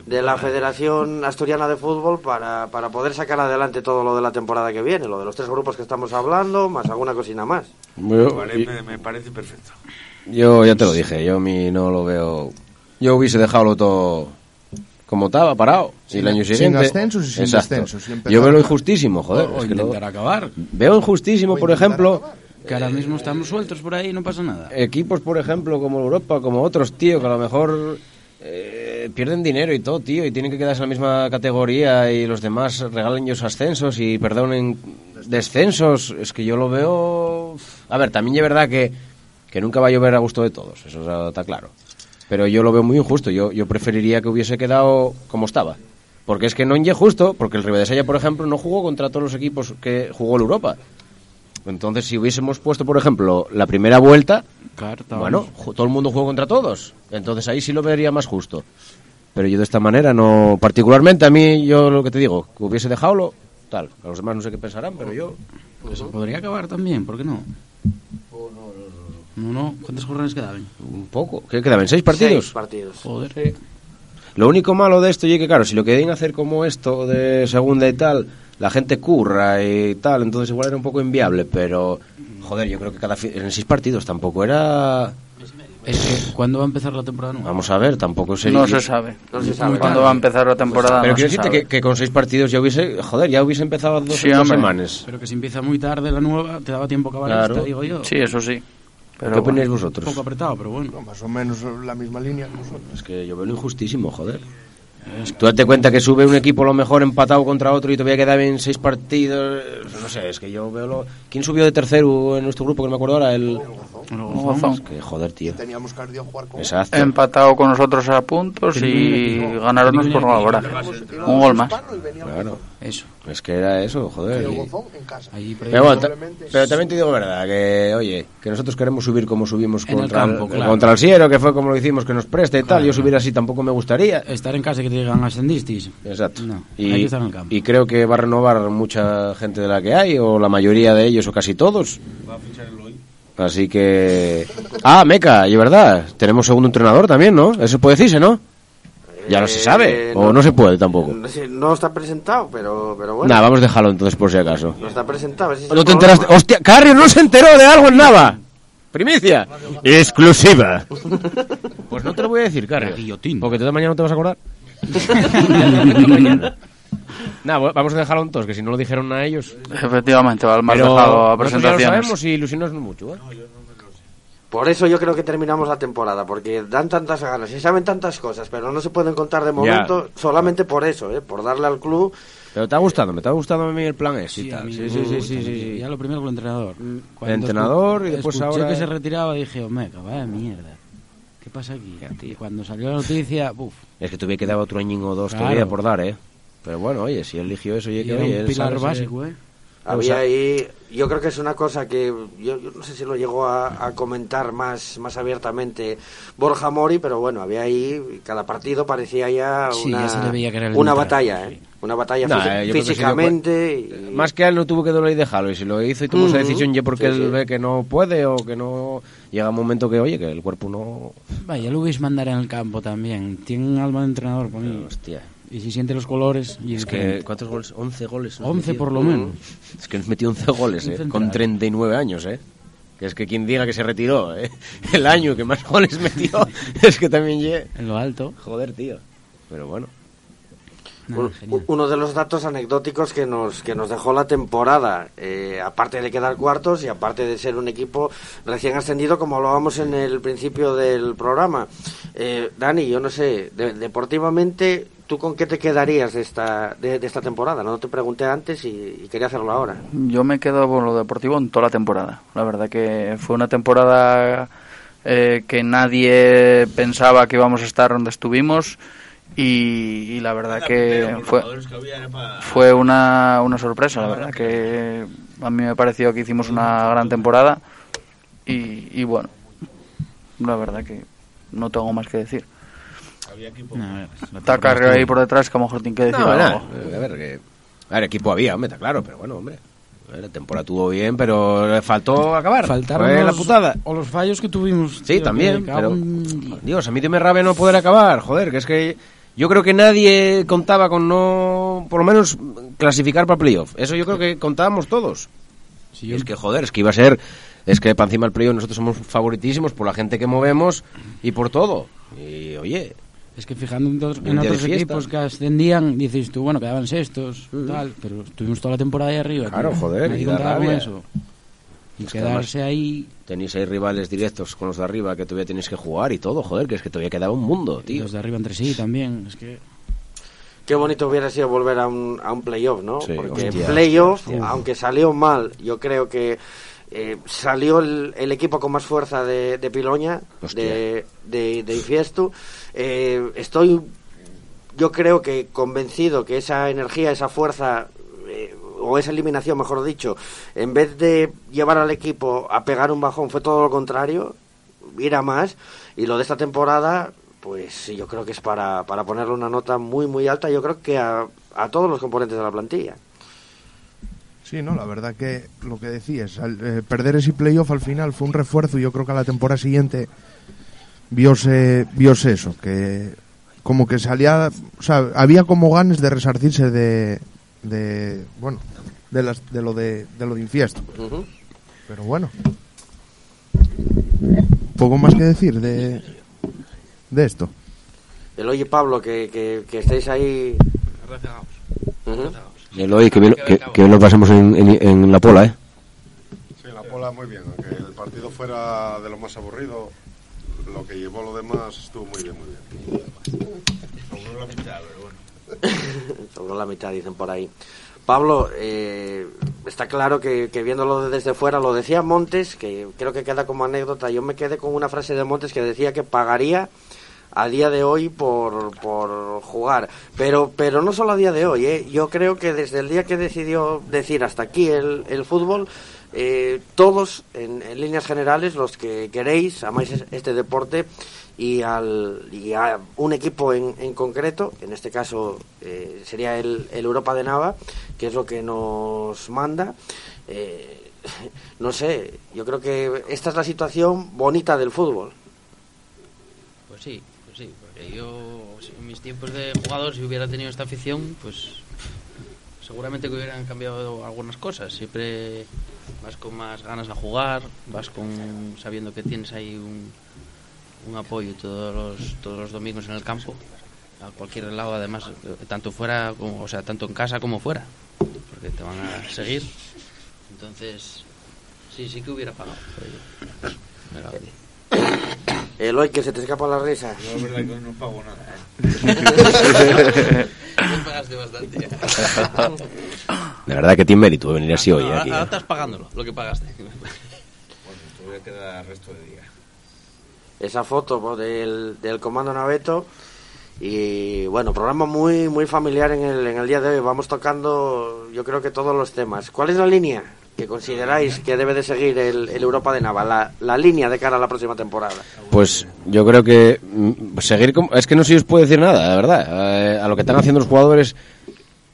de la Federación Asturiana de Fútbol para, para poder sacar adelante todo lo de la temporada que viene, lo de los tres grupos que estamos hablando, más alguna cosina más? Vale, me, me parece perfecto. yo ya te lo dije, yo a mí no lo veo... Yo hubiese dejado todo como estaba, parado. y Sin- el año sin siguiente... ascensos y sin descensos, y Yo veo lo injustísimo, joder. o es que lo- intentar acabar. Veo injustísimo, O por ejemplo... acabar. Que ahora mismo estamos sueltos por ahí y no pasa nada. equipos, por ejemplo, como Europa, como otros, tío, que a lo mejor eh, pierden dinero y todo, tío, y tienen que quedarse en la misma categoría y los demás regalen ellos ascensos y perdonen descensos. Es que yo lo veo... A ver, también es verdad que, que nunca va a llover a gusto de todos, eso está- está claro. Pero yo lo veo muy injusto, yo, yo preferiría que hubiese quedado como estaba. Porque es que no es justo, porque el Ribadesella, por ejemplo, no jugó contra todos los equipos que jugó el Europa. Entonces, si hubiésemos puesto, por ejemplo, la primera vuelta, bueno, todo el mundo jugó contra todos. Entonces ahí sí lo vería más justo. Pero yo de esta manera no... Particularmente a mí, yo lo que te digo, que hubiese dejado tal. A los demás no sé qué pensarán, pero yo... Pues se podría acabar también, ¿por qué no? No, no. ¿Cuántas jornadas quedaban? Un poco. ¿Qué quedaban? ¿Seis partidos? Seis partidos. Joder. Lo único malo de esto, y que claro, si lo querían hacer como esto de segunda y tal, la gente curra y tal, entonces igual era un poco inviable, pero joder, yo creo que cada fi- en seis partidos tampoco era Es que, ¿cuándo va a empezar la temporada nueva? vamos a ver, tampoco sería No se sabe. No se sabe. ¿Cuándo va a empezar la temporada? Pero no quiero decirte que, que con seis partidos ya hubiese, joder, ya hubiese empezado dos, Sí, dos semanas. Pero que si empieza muy tarde la nueva, te daba tiempo a acabar Claro. esta, digo yo. Sí, eso sí. Pero ¿Qué opináis Un vosotros? poco apretado, pero bueno. No, más o menos la misma línea que nosotros. Es que yo veo lo injustísimo, joder. Tú date cuenta que sube un equipo a lo mejor empatado contra otro y todavía quedaban seis partidos. No sé, es que yo veo lo... ¿Quién subió de tercero en nuestro grupo que no me acuerdo ahora? El... Es que joder, tío. Teníamos cardio a jugar con Exacto. Empatado con nosotros a puntos y ganaron por ahora. Un gol más. Claro. Eso. Es que era eso, joder. el y- Gozón en casa. Ahí por ahí. Pero, también te digo verdad, que oye, que nosotros queremos subir como subimos En el contra, campo, el, claro. contra el Siero, que fue como lo hicimos, que nos preste y tal. Yo subir así tampoco me gustaría. Estar en casa y que te digan ascendisteis. Exacto. No, y, hay que estar en el campo. y creo que va a renovar mucha gente de la que hay, o la mayoría de ellos, o casi todos. Así que... Ah, Meca, y verdad, tenemos segundo entrenador también, ¿no? Eso puede decirse, ¿no? Ya no se sabe, Eh, o no se puede tampoco. No, está presentado, pero, pero bueno. Nada, vamos a dejarlo entonces por si acaso. No está presentado. ese es ¿No te problema. enteraste? ¡Hostia! ¡Carrio no se enteró de algo en Nava! ¡Primicia! ¡Exclusiva! Pues no te lo voy a decir, Carrio. Porque tú de mañana no te vas a acordar. Nada, vamos a dejarlo entonces, que si no lo dijeron a ellos. Efectivamente, Pero dejado a nosotros ya lo presentaciones. sabemos y ilusionarnos mucho, ¿eh? Por eso yo creo que terminamos la temporada, porque dan tantas ganas y saben tantas cosas, pero no se pueden contar de momento, solamente por eso, ¿eh? por darle al club. Pero te ha gustado, me te ha gustado a mí el plan ese y Sí, tal. Sí, sí, sí, sí. Ya lo primero con el entrenador. El entrenador y después ahora- que se retiraba dije, Omeca, vaya mierda. ¿Qué pasa aquí? Y cuando salió la noticia, uff, Es que tuve que dar otro año o dos Claro. todavía por dar, ¿eh? Pero bueno, oye, si él eligió eso, oye, y que era oye, un él pilar básico, ¿eh? Había ahí, yo creo que es una cosa que yo, yo no sé si lo llegó a, a comentar más, más abiertamente Borja Mori, pero bueno, había ahí, cada partido parecía ya Sí, una, ya se le veía que era el una batalla, sí. ¿eh? una batalla Nah, que físicamente. y- Más que a él no tuvo que doler y dejarlo. Y si lo hizo y tomó esa Ujú. decisión, ya porque Sí, él sí. ve que no puede o que no. Llega un momento que, oye, que el cuerpo no. Vaya, lo veis mandar en el campo también. Tiene alma de entrenador mí. Hostia. Y si siente los colores... Y Es que, ¿cuántos goles? 11 goles. nos 11 metió. por lo menos. Es que nos metió 11 goles, ¿eh? Con 39 años, ¿eh? Que es que quien diga que se retiró, ¿eh? El año que más goles metió, es que también lle- En lo alto. Joder, tío. Pero bueno. Nada, uno de los datos anecdóticos que nos que nos dejó la temporada, eh, aparte de quedar cuartos y aparte de ser un equipo recién ascendido, como hablábamos en el principio del programa. Eh, Dani, yo no sé, de- deportivamente, ¿tú con qué te quedarías de esta, de, de esta temporada? No te pregunté antes y, y quería hacerlo ahora. Yo me quedo con lo deportivo en toda la temporada. La verdad que fue una temporada eh, que nadie pensaba que íbamos a estar donde estuvimos y, y la verdad que fue, fue una, una sorpresa. La verdad que a mí me pareció que hicimos una gran temporada y, y bueno, la verdad que no tengo más que decir. No, a ver, la Está Carrero ahí por detrás que a lo mejor tiene que decir No, algo. nada. A ver, que... A ver, equipo había, hombre, está claro, pero bueno, hombre. La temporada tuvo bien, pero le faltó acabar. Faltaron Fue la putada. O los fallos que tuvimos. Sí, tío, también, pero... Dios, a mí me rabia no poder acabar, joder, que es que yo creo que nadie contaba con no, por lo menos, clasificar para playoff. Eso yo creo que contábamos todos. Sí, Y yo- es que, joder, es que iba a ser, es que para encima del playoff nosotros somos favoritísimos por la gente que movemos y por todo. Y, oye, Es que fijando en, otros- equipos que ascendían, dices tú, bueno, quedaban sextos, tal, pero estuvimos toda la temporada ahí arriba. Claro, tío. joder, Nadie y da contaba con rabia. eso. Y Es que quedarse ahí, tenéis ahí rivales directos con los de arriba que todavía tenéis que jugar y todo, joder, que es que todavía quedaba un mundo, y tío. los de arriba entre sí también. Es que Qué bonito hubiera sido volver a un, a un playoff, ¿no? Sí, Porque playoff, aunque salió mal, yo creo que eh, salió el, el equipo con más fuerza de, de Piloña, Hostia. de, de. Eh, estoy, yo creo que convencido que esa energía, esa fuerza, eh, o esa eliminación, mejor dicho, en vez de llevar al equipo a pegar un bajón, fue todo lo contrario, ir a más. Y lo de esta temporada, pues sí, yo creo que es para, para ponerle una nota muy, muy alta, yo creo que a, a todos los componentes de la plantilla. Sí, no, la verdad que lo que decías, al, eh, perder ese playoff al final fue un refuerzo y yo creo que a la temporada siguiente viose, viose eso, que como que salía, o sea, había como ganas de resarcirse de, de bueno, de, las, de lo de, de lo de infiesto. Pero bueno, poco más que decir de, de esto. El oye Pablo, que, que, que estéis ahí. El hoy que bien, que, que bien lo pasamos en, en, en la pola, ¿eh? Sí, la pola muy bien. Aunque el partido fuera de lo más aburrido, lo que llevó lo demás estuvo muy bien, muy bien. Sobró la mitad, pero bueno. Sobre la mitad, dicen por ahí. Pablo, eh, está claro que, que viéndolo desde fuera, lo decía Montes, que creo que queda como anécdota. Yo me quedé con una frase de Montes que decía que pagaría a día de hoy por, por jugar. Pero, pero no solo a día de hoy, ¿eh? yo creo que desde el día que decidió decir hasta aquí el, el fútbol, eh, todos, en, en líneas generales, los que queréis, amáis es- este deporte y, al, y a un equipo en, en concreto, en este caso eh, sería el, el Europa de Nava, que es lo que nos manda. eh, no sé, yo creo que esta es la situación bonita del fútbol. Pues sí, yo en mis tiempos de jugador, si hubiera tenido esta afición, pues seguramente que hubieran cambiado algunas cosas. Siempre vas con más ganas de jugar, vas con sabiendo que tienes ahí un, un apoyo todos los, todos los domingos en el campo, a cualquier lado además, tanto fuera, como, o sea, tanto en casa como fuera, porque te van a seguir. Entonces, sí, sí que hubiera pagado. Pero yo, me la vendí. Eloy, que se te escapa la risa. Yo la verdad que no pago nada, ¿eh? Tú pagaste bastante ya. De verdad que tiene mérito venir así hoy ahora, aquí. ahora ¿eh? estás pagándolo, lo que pagaste. Bueno, todavía queda el resto de día. esa foto pues, del, del comando Naveto y bueno programa muy muy familiar en el, en el día de hoy vamos tocando yo creo que todos los temas ¿cuál es la línea que consideráis que debe de seguir el, el Europa de Nava la, la línea de cara a la próxima temporada Pues yo creo que mm, seguir como... Es que no se os puede decir nada, la verdad. Eh, a lo que están haciendo los jugadores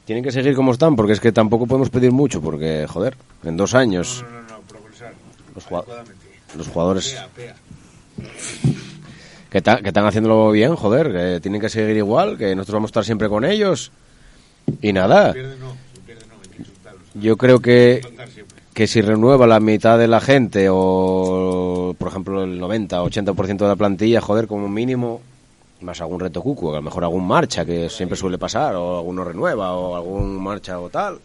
tienen que seguir como están, porque es que tampoco podemos pedir mucho, porque, joder, en dos años No, no, no, progresar. los, jugadores Pea, pea. que, ta- que están haciéndolo bien, joder, que tienen que seguir igual, que nosotros vamos a estar siempre con ellos. Y nada, Pierde no, si pierde no, hay que insultarlos. Yo creo que, que si renueva la mitad de la gente o, por ejemplo, el 90 o 80% de la plantilla, joder, como mínimo, más algún reto cucu, a lo mejor algún marcha que siempre suele pasar, o alguno renueva, o algún marcha o tal.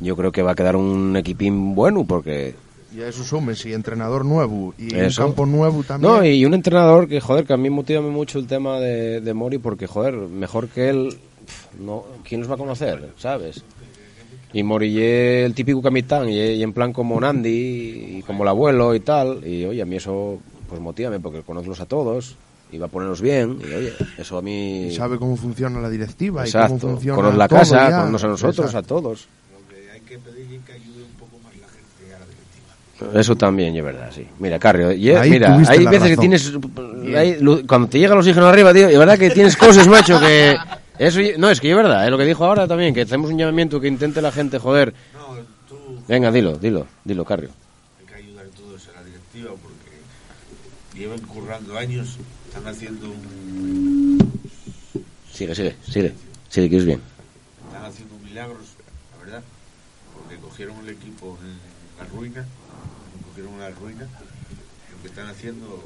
Yo creo que va a quedar un equipín bueno porque... Y a eso sumes y entrenador nuevo y Eso. un campo nuevo también. No, y un entrenador que, joder, que a mí motiva mucho el tema de, de Mori porque, joder, mejor que él, no, ¿quién los va a conocer? ¿Sabes? Y Mori es el típico capitán y, y en plan como Nandi y como el abuelo y tal. Y, oye, a mí eso, pues motívame porque conocerlos a todos y va a ponerlos bien. Y, oye, eso a mí... Y sabe cómo funciona la directiva y cómo Exacto. funciona Conoce la todo casa, ya. conoce a nosotros, Exacto. a todos. Lo que hay que pedir es que ayude un poco más la gente a la directiva. Eso también, es verdad, sí. Mira, Carrio, y- Ahí mira, hay veces que tienes... hay cuando te llega el oxígeno arriba, tío, y verdad que tienes cosas, macho, que... Eso, no, es que es verdad, es lo que dijo ahora también, que hacemos un llamamiento que intente la gente, joder. No, tú Venga, dilo, dilo, dilo, Carrio. hay que ayudar a todos a la directiva porque llevan currando años, están haciendo un, Sigue, sigue, sigue. Sigue, que es bien. están haciendo milagros, la verdad, porque cogieron el equipo en la ruina, cogieron la ruina, lo que están haciendo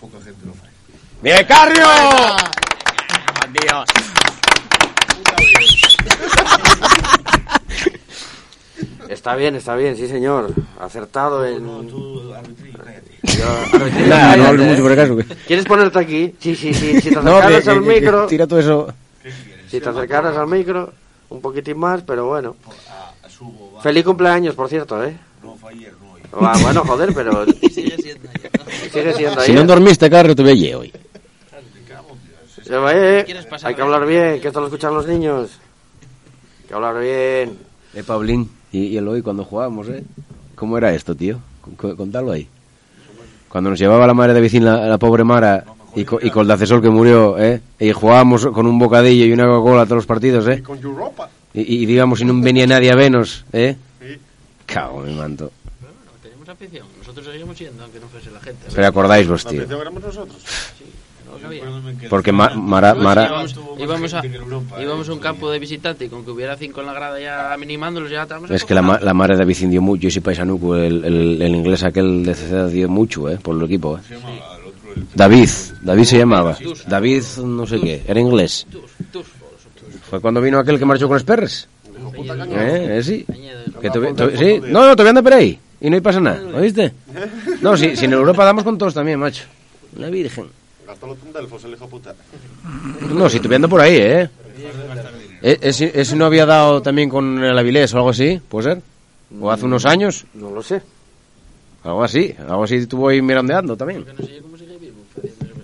poca gente lo hace. ¡Bien, Carrio! Está bien está bien sí señor acertado en No, tú. Yo- Nah, no hables mucho ¿eh? por acaso. ¿Quieres ponerte aquí? Sí, sí, sí. Si te acercaras al que- que micro, tira todo eso. si te acercaras al micro, un poquitín más, pero bueno. A, a subo, va. Feliz cumpleaños, por cierto, ¿eh? No fue ayer, no hoy. Ah, bueno, joder, pero Sigue siendo yo. sigue siendo ahí. Si no dormiste, Carrio, te veía hoy. Se va, eh. ¿Quieres pasar Hay que hablar bien, que esto lo escuchan los niños. Hay que hablar bien. Eh, Paulín, y, y el hoy cuando jugábamos, ¿eh? ¿Cómo era esto, tío? Contalo ahí. Cuando nos llevaba la madre de vecina, la, la pobre Mara, Y, co- y con el Dacesol que murió, ¿eh? Y jugábamos con un bocadillo y una Coca-Cola todos los partidos, ¿eh? Con Europa. Y, y digamos, si no venía nadie a vernos, ¿eh? Sí. Cago en mi manto. Bueno, tenemos afición. Nosotros seguimos yendo, aunque no fuese la gente. Pero acordáis vos, La tío. afición éramos nosotros. Porque Ma- Mara, Mara, íbamos, a, íbamos a un campo de visitante y con que hubiera cinco en la grada ya minimándolos ya estábamos es que la, la Mara de Vicín dio mucho, y si paisanuco, el, el, el inglés aquel de CC dio mucho, ¿eh? Por el equipo, ¿eh? David, David se llamaba. David, no sé qué, era inglés. Fue cuando vino aquel que marchó con los perros. ¿Eh? ¿Eh? Sí. Que tuvi- tu- sí. No, no, todavía anda por ahí. Y no hay pasa nada, ¿oíste? No, si, si en Europa damos con todos también, macho. La Virgen. Gastó un Delfos, el hijo puta. No, si estuve ando por ahí, ¿eh? ¿E- ¿Ese, ese no había dado también con el Avilés o algo así? ¿Puede ser? ¿O hace unos años? No lo sé. Algo así. Algo así estuvo ahí mirandeando también.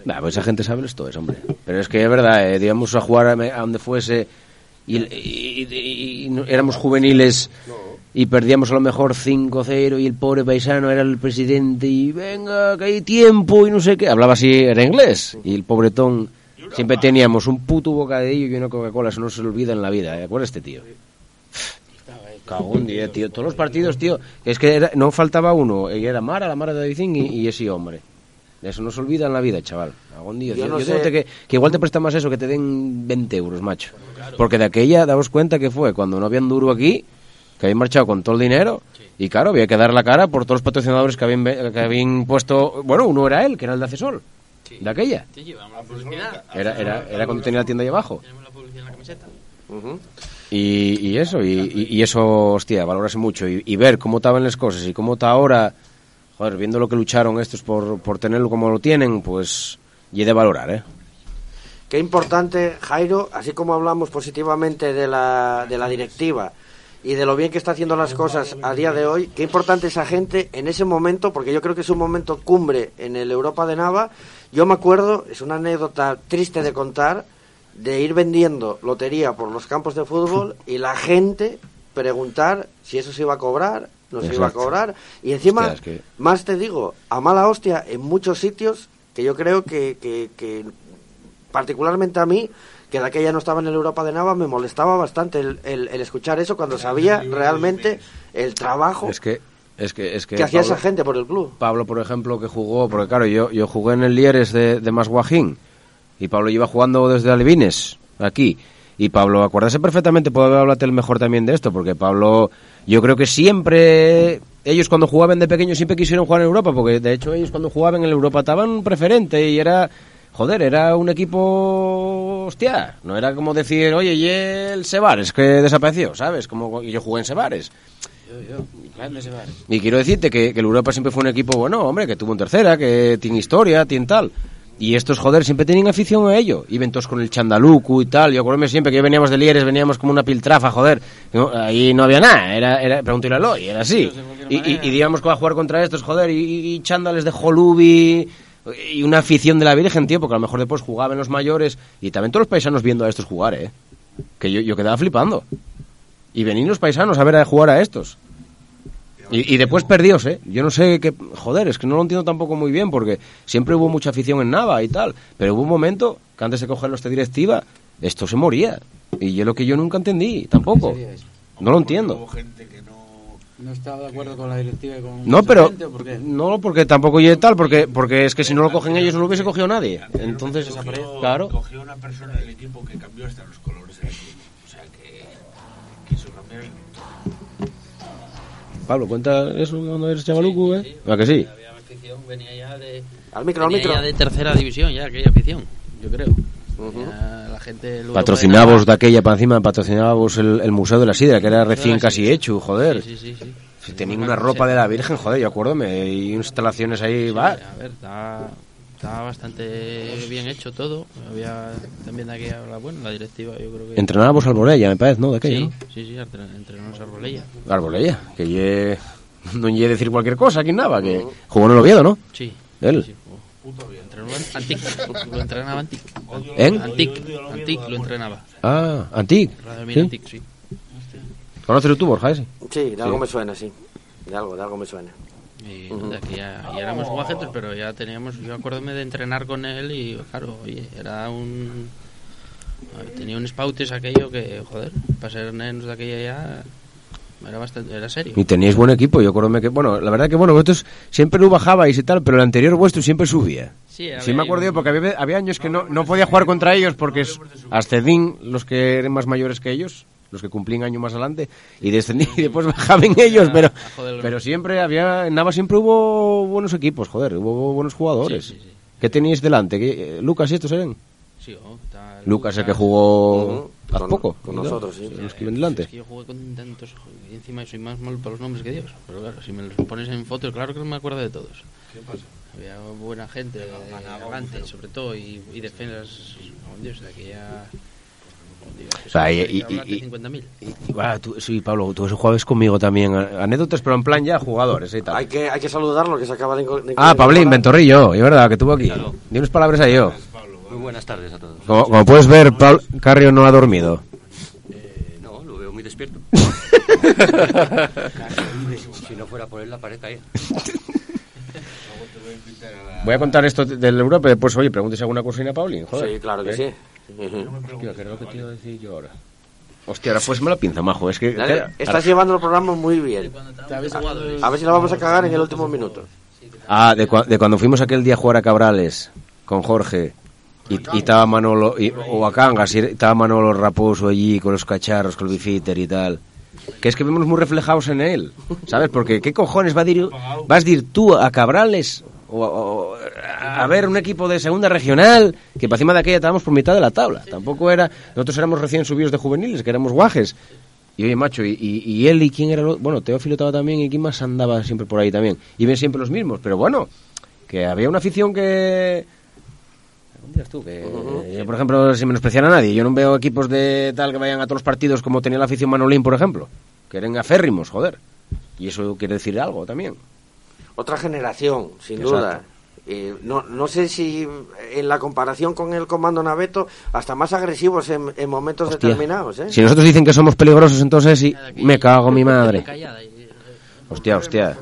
Nah, pues esa gente sabe esto, es, hombre. Pero es que es verdad, eh, digamos, a jugar a, a donde fuese y, y- y- y no- éramos juveniles y perdíamos a lo mejor 5-0 y el pobre paisano era el presidente y venga, que hay tiempo y no sé qué. Hablaba así, era inglés. Y el pobretón, siempre teníamos un puto bocadillo y una Coca-Cola, eso no se le olvida en la vida. ¿eh? ¿Acuerdas este tío? Cagón, día, tío. Todos los partidos, tío. Es que era- no faltaba uno. Y era Mara, la Mara de Vicín y, y ese hombre. Eso no se olvida en la vida, chaval. Algún día. Yo Yo, no yo sé- digo que, que igual te presta más eso, que te den 20 euros, macho. Porque de aquella, daos cuenta que fue cuando no habían duro aquí, que habían marchado con todo el dinero. Y claro, había que dar la cara por todos los patrocinadores que habían, ve- que habían puesto. Bueno, uno era él, que era el de Acesol. De aquella. Sí, llevamos la publicidad. Era, era, era cuando tenía la tienda ahí abajo. La publicidad en la camiseta. Y, y eso, y, y- y eso, hostia, valorarse mucho. Y, y ver cómo estaban las cosas y cómo está ahora, joder, viendo lo que lucharon estos por, por tenerlo como lo tienen, pues, y he de valorar, ¿eh? Qué importante, Jairo, así como hablamos positivamente de la, de la directiva y de lo bien que está haciendo las cosas a día de hoy, qué importante esa gente en ese momento, porque yo creo que es un momento cumbre en el Europa de Nava. Yo me acuerdo, es una anécdota triste de contar, de ir vendiendo lotería por los campos de fútbol y la gente preguntar si eso se iba a cobrar, no se iba a cobrar. Y encima, Hostia, es que- más te digo, a mala hostia en muchos sitios que yo creo que, que, que particularmente a mí, que de aquella no estaba en el Europa de Nava, me molestaba bastante el, el- el escuchar eso cuando sabía realmente el trabajo Es que, es que, es que, que hacía Pablo- esa gente por el club. Pablo, por ejemplo, que jugó, porque claro, yo, yo jugué en el Lieres de, de Masguajín y Pablo lleva jugando desde Alevines, aquí. Y Pablo, acuérdase perfectamente, puedo hablarte el mejor también de esto, porque Pablo, yo creo que siempre, ellos cuando jugaban de pequeños siempre quisieron jugar en Europa, porque de hecho ellos cuando jugaban en el Europa estaban preferente y era, joder, era un equipo, hostia, no era como decir, oye, y el Sebares que desapareció, ¿sabes? Como y yo jugué en Sebares. Y quiero decirte que, que el Europa siempre fue un equipo, bueno, hombre, que tuvo en tercera, que tiene historia, tiene tal. Y estos, joder, siempre tenían afición a ello. Todos con el chandalucu y tal. Yo acuerdo siempre que veníamos de Lieres, veníamos como una piltrafa, joder. No, ahí no había nada, era, era pregúntale a Eloy, era así. Y, y, y digamos que va a jugar contra estos, joder, y, y chándales de Jolubi y una afición de la Virgen, tío, porque a lo mejor después jugaban los mayores y también todos los paisanos viendo a estos jugar, eh. Que yo, yo quedaba flipando. Y venir los paisanos a ver a jugar a estos. Y, y después perdidos, ¿eh? Yo no sé qué... Joder, es que no lo entiendo tampoco muy bien porque siempre hubo mucha afición en Nava y tal. Pero hubo un momento que antes de cogerlo esta directiva, esto se moría. Y es lo que yo nunca entendí, tampoco. No lo entiendo. Hubo gente que no... Estaba de acuerdo con la directiva y con No, pero... gente, ¿o por qué? No, porque tampoco yo tal, porque, porque es que si no lo cogen ellos no lo hubiese cogido nadie. Entonces, Cogió- claro. Cogió una persona del equipo que cambió hasta los colores del equipo. O sea que quiso cambiar el... Pablo, cuenta eso cuando eres chavalucu, ¿eh? ¿A que sí? Había afición, venía ya de, Al micro, al venía micro. ya de tercera división, ya aquella afición, yo creo. Ya la gente luego Patrocinabos de aquella para encima, patrocinábamos el, el Museo de la Sidra, que era recién casi hecho, joder. Sí, sí, sí. Si tenían una ropa de la Virgen, joder, yo acuérdame, y instalaciones ahí, va. A ver, está, está bastante bien hecho todo. Había también de aquella, la, bueno, la directiva, yo creo que... Entrenábamos Arbolella, me parece, ¿no? De aquella, sí, ¿no? sí, sí, entre- entrenamos Arbolella. Arbolella, que ye... no ye decir cualquier cosa aquí nada, que jugó en el Oviedo, ¿no? Sí. Él. Entrenó Antic, lo entrenaba Antic. ¿En? Antic, Antic lo entrenaba. Ah, Antic. ¿Sí? Antic, sí. ¿Conoces tú, Borja, ese? Sí, de algo Sí. me suena, sí. De algo, de algo me suena. Y, nada, que ya, ya éramos guajetos, pero ya teníamos, yo acuérdome de entrenar con él y claro, oye, era un... Tenía un spautes aquello que, joder, para ser nenos de aquella ya era bastante, era serio. Y teníais buen equipo, yo acuerdo que, bueno, la verdad que, bueno, vosotros siempre no bajabais y tal, pero el anterior vuestro siempre subía. Sí, Sí, me acuerdo yo, porque había, había años que no, no podía jugar contra ellos porque es- ascendín los que eran más mayores que ellos, los que cumplían año más adelante, y descendí y después bajaban ellos, pero, pero siempre había, en Nava siempre hubo buenos equipos, joder, hubo buenos jugadores. Sí. ¿Qué teníais delante? ¿Qué- eh, Lucas y estos eran? Sí, oh, está Lucas, el que jugó Hace con- poco. con ¿no? nosotros, sí. Los que iban delante. Es que yo jugué con tantos y encima soy más malo para los nombres que Dios. Pero claro, si me los pones en fotos, claro que no me acuerdo de todos. ¿Qué pasa? Había buena gente, adelante sobre todo, y, y defensas, oh, Dios, de aquella... O sea, y- y- y- 50.000. Y, bueno, tú- sí, Pablo, tú jugabas conmigo también. a- Anécdotas, pero en plan ya jugadores y tal. Hay que, hay que saludarlo, que se acaba de... de Ah, Pablín. Ventorrillo, es verdad, que estuvo aquí. Di unas palabras a yo. Muy buenas tardes a todos. Como, como puedes ver, Pablo Carrio no ha dormido. Eh, no, lo veo muy despierto. si no fuera por él, la pared caía. Voy a contar esto del Europa y después, oye, pregúntese alguna cosina a Paulín, joder. Sí, claro que ¿Eh? sí. Hostia, ¿qué era lo que te iba a decir yo ahora? Hostia, ahora pues me la pinza, majo. Es que. Dale, Estás llevando el programa muy bien. A ver si la vamos a cagar en el último minuto. Ah, de, cua- de cuando fuimos aquel día a jugar a Cabrales con Jorge y, estaba Manolo, o a Cangas, y estaba Manolo Raposo allí con los cacharros, con el bifiter y tal. Que es que vemos muy reflejados en él, ¿sabes? Porque ¿qué cojones va a dir, vas a ir tú a Cabrales o, a ver un equipo de segunda regional que para encima de aquella estábamos por mitad de la tabla? Tampoco era, nosotros éramos recién subidos de juveniles, que éramos guajes. Y oye, macho, y, él y quién era otro? Bueno, Teófilo estaba también y quién más andaba siempre por ahí también. Y ven siempre los mismos, pero bueno, que había una afición que... Que, yo, por ejemplo, sin menospreciar a nadie, yo no veo equipos de tal que vayan a todos los partidos como tenía la afición Manolín, por ejemplo, que eran aférrimos, joder. Y eso quiere decir algo también. Otra generación, sin Exacto. duda. Eh, no, no sé si en la comparación con el comando Naveto, hasta más agresivos en, en momentos Hostia. determinados. ¿eh? Si nosotros dicen que somos peligrosos, entonces sí, me cago mi madre. Eh, Hostia, hostia.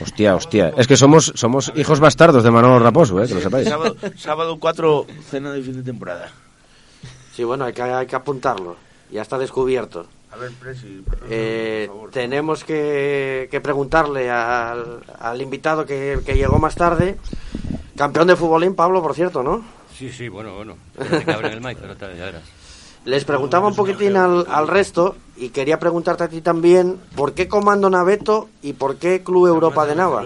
Hostia, hostia. Es que somos somos hijos bastardos de Manolo Raposo, eh, que lo sepáis. Sábado, sábado 4, cena de fin de temporada. Sí, bueno, hay que, hay que apuntarlo. Ya está descubierto. A ver, Presi, Eh, por favor. tenemos que, que preguntarle al, al invitado que, que llegó más tarde, campeón de futbolín, Pablo, por cierto, ¿no? Sí, sí, bueno, bueno. Que abren el mic, pero tal, ya verás. Les preguntaba un poquitín al, al resto y quería preguntarte a ti también, ¿por qué Comando Naveto y por qué Club Europa de Nava?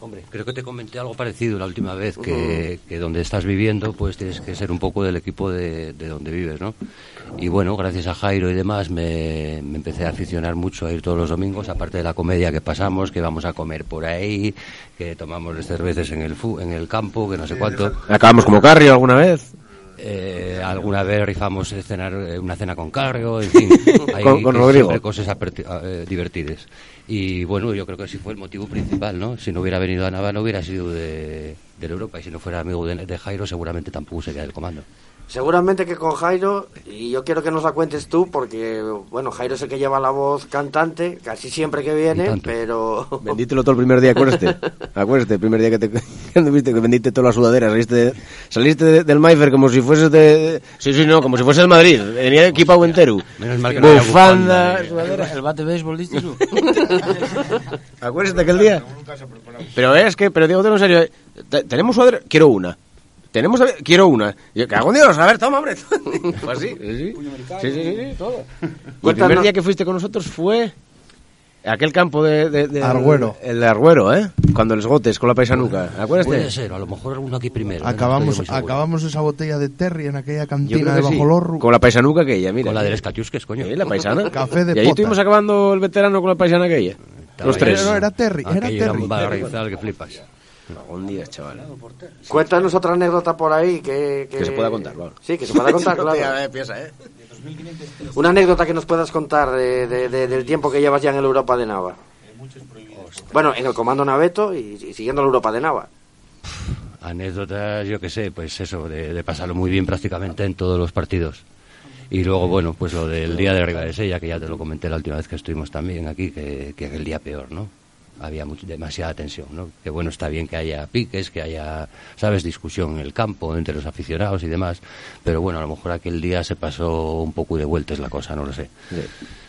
Hombre, creo que te comenté algo parecido la última vez, que, que donde estás viviendo, pues tienes que ser un poco del equipo de, de donde vives, ¿no? Y bueno, gracias a Jairo y demás, me, me empecé a aficionar mucho a ir todos los domingos, aparte de la comedia que pasamos, que vamos a comer por ahí, que tomamos cervezas en el, fu- en el campo, que no sé cuánto. Acabamos como Carrio alguna vez. Eh, alguna vez rifamos cenar, eh, una cena con Carrio, en fin, hay Con- con Rodrigo. cosas aperti- eh, divertidas. Y bueno, yo creo que ese fue el motivo principal, ¿no? Si no hubiera venido a Nava no hubiera sido de, de la Europa y si no fuera amigo de, de Jairo seguramente tampoco sería del comando. Seguramente que con Jairo, y yo quiero que nos la cuentes tú, porque, bueno, Jairo es el que lleva la voz cantante, casi siempre que viene, pero... Bendítelo todo el primer día, acuérdate. Acuérdate, el primer día que te que anduviste, que vendiste todas las sudaderas. Saliste, de- saliste de- del Mayfair como si fueses de... Sí, sí, no, como si fuese el Madrid. Venía equipado entero. Menos mal que no Bufanda, eh. sudadera. El bate béisbol, ¿diste tú? Acuérdate aquel día. Pero es que, pero digo, en serio, te- tenemos sudadera, quiero una. Tenemos, quiero una. Yo, cago en Dios, a ver, toma, hombre. Fue así, sí, sí. Sí, sí, sí, sí, todo. El primer día que fuiste con nosotros fue aquel campo de... de, de- Arguero. El de Arguero, ¿eh? Cuando les gotes con la paisanuca. Puede ¿Acuérdate? ser, a lo mejor alguno aquí primero. ¿eh? No Acabamos, acabamos esa botella de Terry en aquella cantina de. Bajo Lorru. Con la paisanuca aquella, mira. Con la del Escatiusques, coño. Sí, la paisana. Café de y ahí pota. estuvimos acabando el veterano con la paisana aquella. Los tres. No, era Terry, era Aquello era Terry. un barrizal que flipas. Un día, chaval. Cuéntanos otra anécdota por ahí que... Que se pueda contar, claro. Sí, que se pueda contar, claro. piensa, ¿eh? Una anécdota que nos puedas contar de- de- de- del tiempo que llevas ya en el Europa de Nava. Bueno, en el comando Naveto y, y siguiendo el Europa de Nava. Anécdotas, yo qué sé, pues eso, de, de pasarlo muy bien prácticamente en todos los partidos. Y luego, bueno, pues lo del día de Riva de Sella, que ya te lo comenté la última vez que estuvimos también aquí, que, que aquel día peor, ¿no? Había much- demasiada tensión, ¿no? Que bueno, está bien que haya piques, que haya, ¿sabes?, discusión en el campo entre los aficionados y demás, pero bueno, a lo mejor aquel día se pasó un poco de vueltas la cosa, no lo sé.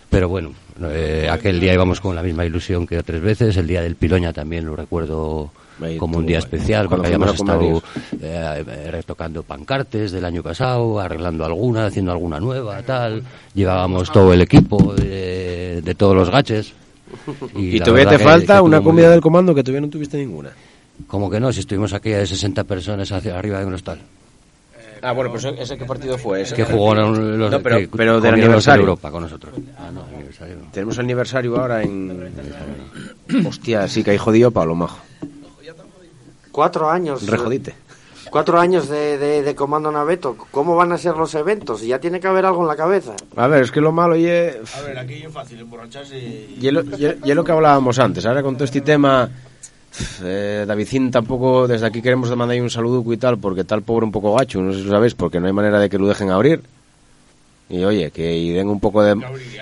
Pero bueno, eh, aquel día íbamos con la misma ilusión que otras veces. El día del Piloña también lo recuerdo como un día especial, porque habíamos estado eh, eh, retocando pancartes del año pasado, arreglando alguna, haciendo alguna nueva, tal. Llevábamos todo el equipo de, de todos los gaches. Y, la todavía te falta que una comida del comando que todavía no tuviste ninguna. Como que no, si estuvimos aquella de 60 personas hacia arriba de un hostal. Ah, bueno, pues ese qué partido fue ese. Que jugó en los, No, pero, que pero del los de aniversario. Europa con nosotros. Ah, no, aniversario no. Tenemos aniversario ahora en... Hostia, sí que hay jodido Pablo Majo. Cuatro años. Rejodite. Cuatro años de, de, de Comando Naveto. ¿Cómo van a ser los eventos? Ya tiene que haber algo en la cabeza. A ver, es que lo malo y es... A ver, aquí es fácil emborracharse y... Y es lo, y es- y lo que hablábamos antes. Ahora con todo este tema, eh, Davidcín tampoco, desde aquí queremos mandar un saludo y tal, porque tal pobre un poco gacho, no sé si lo sabéis, porque no hay manera de que lo dejen abrir. Y oye, que y den un poco de...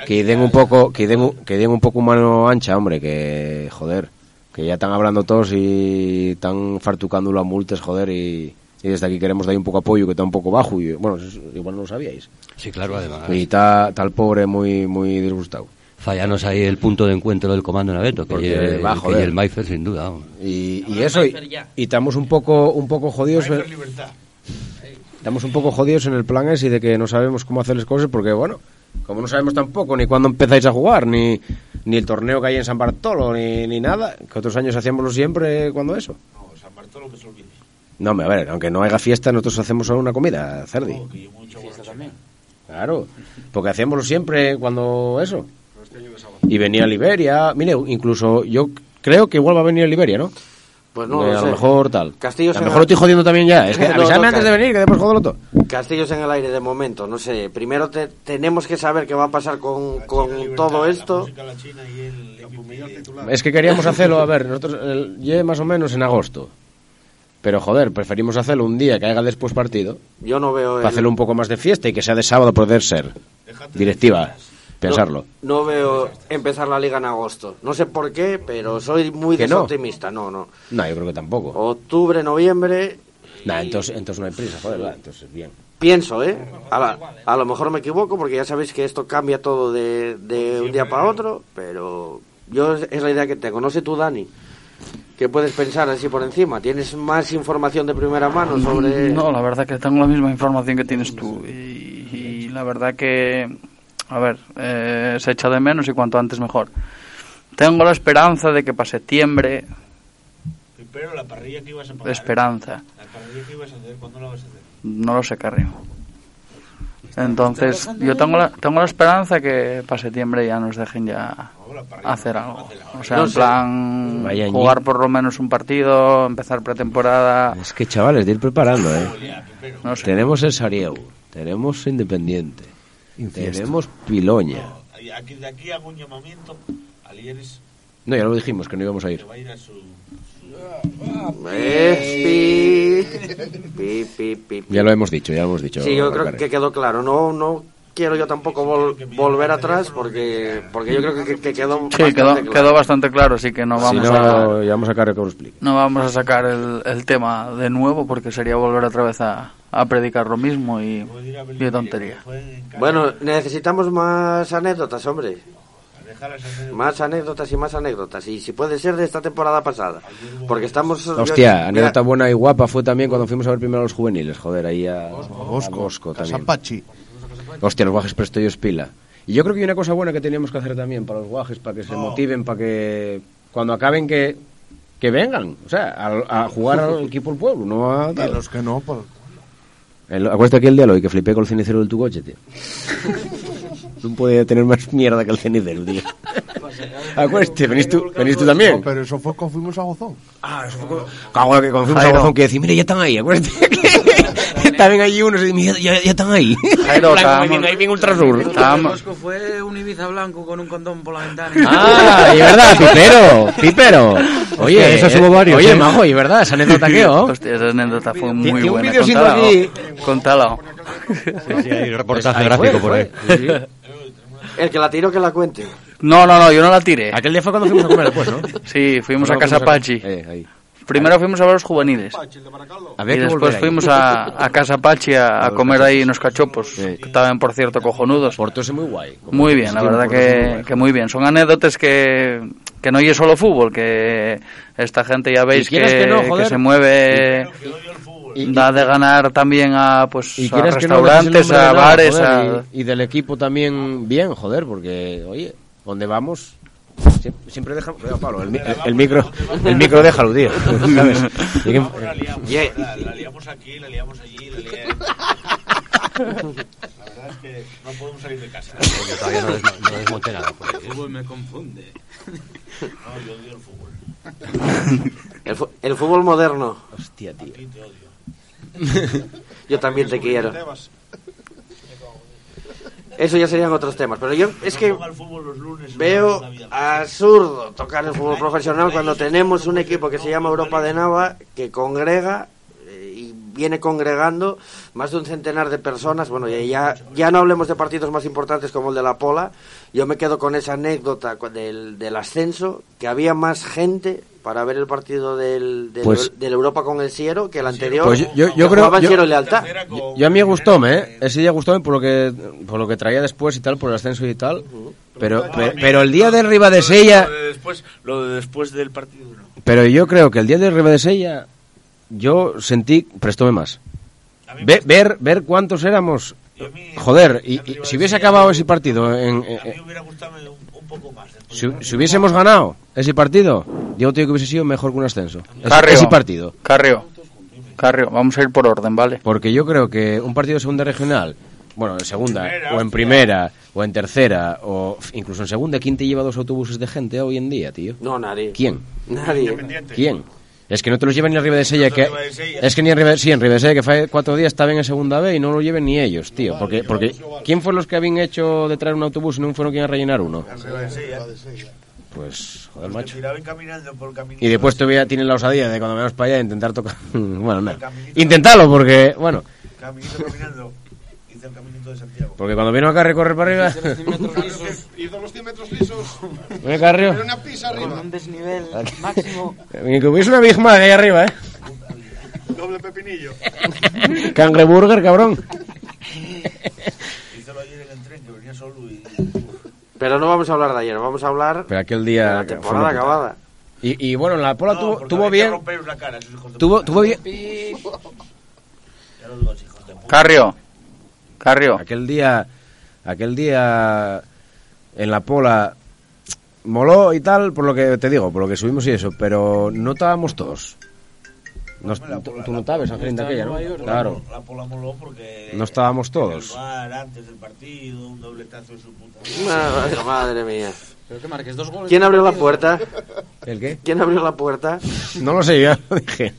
Que den un poco, que den, que den un poco mano ancha, hombre, que joder, que ya están hablando todos y están fartucándolo a multas, joder, y, y desde aquí queremos dar un poco apoyo, que está un poco bajo, y bueno, eso igual no lo sabíais. Sí, claro, además. Y está, el pobre muy, muy disgustado. Fallanos ahí el punto de encuentro del comando Naveto, que Porque lle- va, que joder. lle el Maifer sin duda. Y, y eso, y, y estamos un poco, un poco jodidos. Estamos un poco jodidos en el plan ese de que no sabemos cómo hacer las cosas porque, bueno, como no sabemos tampoco ni cuándo empezáis a jugar, ni, ni el torneo que hay en San Bartolo, ni, ni nada, que otros años hacíamoslo siempre cuando eso. No, San Bartolo que se olvide. No, hombre, a ver, aunque no haya fiesta, nosotros hacemos solo una comida, Cerdi. también. Claro, porque hacíamoslo siempre cuando eso. Y venía Liberia, mire, incluso yo creo que igual va a venir Liberia, ¿no? Pues no, Eh, lo a sé. lo mejor tal. Castillos a lo mejor lo el- estoy jodiendo también ya. Es que No, avísame no, antes de venir, que después jodo todo. Castillos en el aire de momento, no sé. Primero te- tenemos que saber qué va a pasar con, con todo esto. Es que queríamos hacerlo, a ver, nosotros ye más o menos en agosto. Pero joder, preferimos hacerlo un día que haya después partido. Yo no veo. Para el- hacerlo un poco más de fiesta y que sea de sábado poder ser. Directiva. Pensarlo. No, no veo empezar la liga en agosto. No sé por qué, pero soy muy desoptimista. No, no. No, yo creo que tampoco. Octubre, noviembre. Nah, entonces, entonces no hay prisa, joder, va, entonces bien. Pienso, ¿eh? A, la- a lo mejor me equivoco porque ya sabéis que esto cambia todo de, de un día para otro, pero yo es, es la idea que tengo. No sé tú, Dani, ¿qué puedes pensar así por encima? ¿Tienes más información de primera mano sobre...? No, la verdad que tengo la misma información que tienes tú. Y, y la verdad que, a ver, eh, se echa de menos y cuanto antes mejor. Tengo la esperanza de que para septiembre, Pero la parrilla que ibas a pagar. esperanza, La parrilla que ibas a hacer, ¿cuándo la vas a hacer? no lo sé, Carrillo. Entonces, yo tengo la, tengo la esperanza que para septiembre ya nos dejen ya hacer algo. O sea, en plan, jugar por lo menos un partido, empezar pretemporada. Es que chavales, de ir preparando, ¿eh? No sé. Tenemos el Sarieu, tenemos Independiente, Infiesta. tenemos Piloña. Ahí- Aquí, de aquí hago un llamamiento a Lieres No, ya lo dijimos, que no íbamos a ir. va a ir a su... Pi, pi, pi, pi. Ya lo hemos dicho, ya lo hemos dicho. Sí, yo creo que quedó claro. No, no quiero yo tampoco vol- volver atrás porque porque yo creo que, que quedó Sí, quedó, bastante claro. quedó bastante claro, así que no Si vamos no, a... ya vamos a sacar que os explique. No vamos a sacar el, el tema de nuevo porque sería volver otra vez a, a predicar lo mismo y, y de tontería. Bueno, necesitamos más anécdotas, hombre. Más anécdotas y más anécdotas. Y si puede ser de esta temporada pasada. Porque estamos... Hostia, yo- anécdota buena y guapa fue también cuando fuimos a ver primero a los juveniles, joder, ahí a, a Bosco, también. Casapachi. Hostia, los guajes presto yo pila. Y yo creo que hay una cosa buena que teníamos que hacer también para los guajes, para que se motiven, para que cuando acaben que, que vengan, o sea, a, a jugar al equipo del pueblo, no a... Y los que no, pues... El, acuérdate aquel día hoy que flipé con el cenicero del tu coche, tío. No podía tener más mierda que el cenicero, tío. Acuérdate, venís tú, venís tú también. No, pero eso fue cuando fuimos a Gozón. Ah, eso fue Cago, que cuando fuimos a. Gozón que decía, mira, ya están ahí, acuérdate también hay unos y mira, ya, ya están ahí. Jairo, bien, ahí bien ultrasur. Estábamos- Bosco fue un Ibiza blanco con un condón por la ventana. Ah, y verdad, pipero, pipero. Oye, Hostia, eso eh, subo varios. oye, Mago, Mago, ¿y verdad? Esa anécdota que, ¿oh? Hostia, esa anécdota fue muy Tiene un buena. vídeo aquí- ¿oh? Contala. ¿oh? Sí, hay reportaje Ahí gráfico fue, por ahí. fue. Sí, sí. El que la tiro que la cuente. No, no, no, yo no la tiré. Aquel día fue cuando fuimos a comer después, ¿no? Sí, fuimos a Casa fuimos Pachi. Eh, ahí. Primero fuimos a ver los juveniles. Había y que después ahí. fuimos a, a Casa Pachi a, a comer ahí unos cachopos, que estaban, por cierto, cojonudos. Portóse muy guay. Muy bien, la verdad que, que muy bien. Son anécdotas que, que no es solo fútbol, que esta gente ya veis que, que no, que se mueve, Y- da de ganar también a, pues, Y a no restaurantes, a bares, joder, a... y, y del equipo también bien, joder, porque, oye, donde vamos, siempre, siempre deja... Cuidado, Pablo, el, mi- el- el micro, el micro déjalo, tío. ¿sabes? La liamos, Yeah. la, la liamos aquí, la liamos allí, la liamos... La verdad es que no podemos salir de casa. Yo todavía no, no desmonté nada. por ahí, ¿eh? fútbol me confunde. No, yo odio el fútbol. El, fu- el fútbol moderno. Hostia, tío. Y te odio. Yo también te quiero. Eso ya serían otros temas. Pero yo es que veo absurdo tocar el fútbol profesional cuando tenemos un equipo que se llama Europa de Nava que congrega viene congregando más de un centenar de personas. Bueno, ya, ya, ya no hablemos de partidos más importantes como el de la Pola. Yo me quedo con esa anécdota del, del ascenso, que había más gente para ver el partido del, del, Pues- del Europa con el Siero que el anterior. Pues yo- yo- creo- yo- Siero Lealtad. Yo, yo a mí me gustó, ¿eh? Ese día gustó por lo que por lo que traía después y tal, por el ascenso y tal. Pero, pero, pero el día de Sella, Lo de después, lo de después del partido, no. pero yo creo que el día de Sella, yo sentí, prestóme más. Ve- ver, ver cuántos éramos. Joder, y, y si hubiese acabado ese partido en, en- A mí hubiera gustado un, un poco más. después si, si hubiésemos ganado ese partido, yo te digo que hubiese sido mejor que un ascenso. Ese- Carrio. ese partido. Carrio, Carrio, vamos a ir por orden, ¿vale? Porque yo creo que un partido de segunda regional, bueno, en segunda, Primera, o en hostia. primera, o en tercera, o incluso en segunda, ¿quién te lleva dos autobuses de gente hoy en día, tío? No, nadie. ¿Quién? Nadie. ¿Quién? Es que no te los llevan ni arriba de Sella, que... Riva de Sella. Es que ni arriba, sí, en Riva de Sella, que fue cuatro días estaban en segunda B y no lo lleven ni ellos, tío. Porque, porque ¿quién fue los que habían hecho de traer un autobús y no fueron quien a rellenar uno? Arriba de Sella. Pues, joder, macho. Y después todavía tienen la osadía de cuando vamos para allá intentar tocar... bueno, no. Intentarlo porque, bueno... Caminito caminando. Caminito de Santiago. Porque cuando vino acá a recorrer para arriba... Hizo los 100 metros lisos. Ven, Carrio. Una pizza arriba. desnivel máximo. Ni que hubiese una Big Mac ahí arriba, ¿eh? Doble pepinillo. Cangreburger, cabrón. Ayer en el tren, que venía solo y... Pero no vamos a hablar de ayer, vamos a hablar Pero aquel de día... la fue temporada acabada. Y, y bueno, la Pola No, tuvo, tuvo bien... la cara, esos hijos de Tuvo, tuvo bien... De. Carrio, Carrio, Aquel día... Aquel día... En la Pola... Moló y tal, por lo que te digo, por lo que subimos y eso, pero no estábamos todos. No, tú, tú no estabas, Angelín, de aquella, ¿no? Claro. La pola moló porque... No estábamos en todos. el bar, antes del partido, un dobletazo de su puta. Madre, madre mía. Pero que marques dos goles. ¿Quién abrió la puerta? ¿El qué? ¿Quién abrió la puerta? No lo sé, ya lo dije.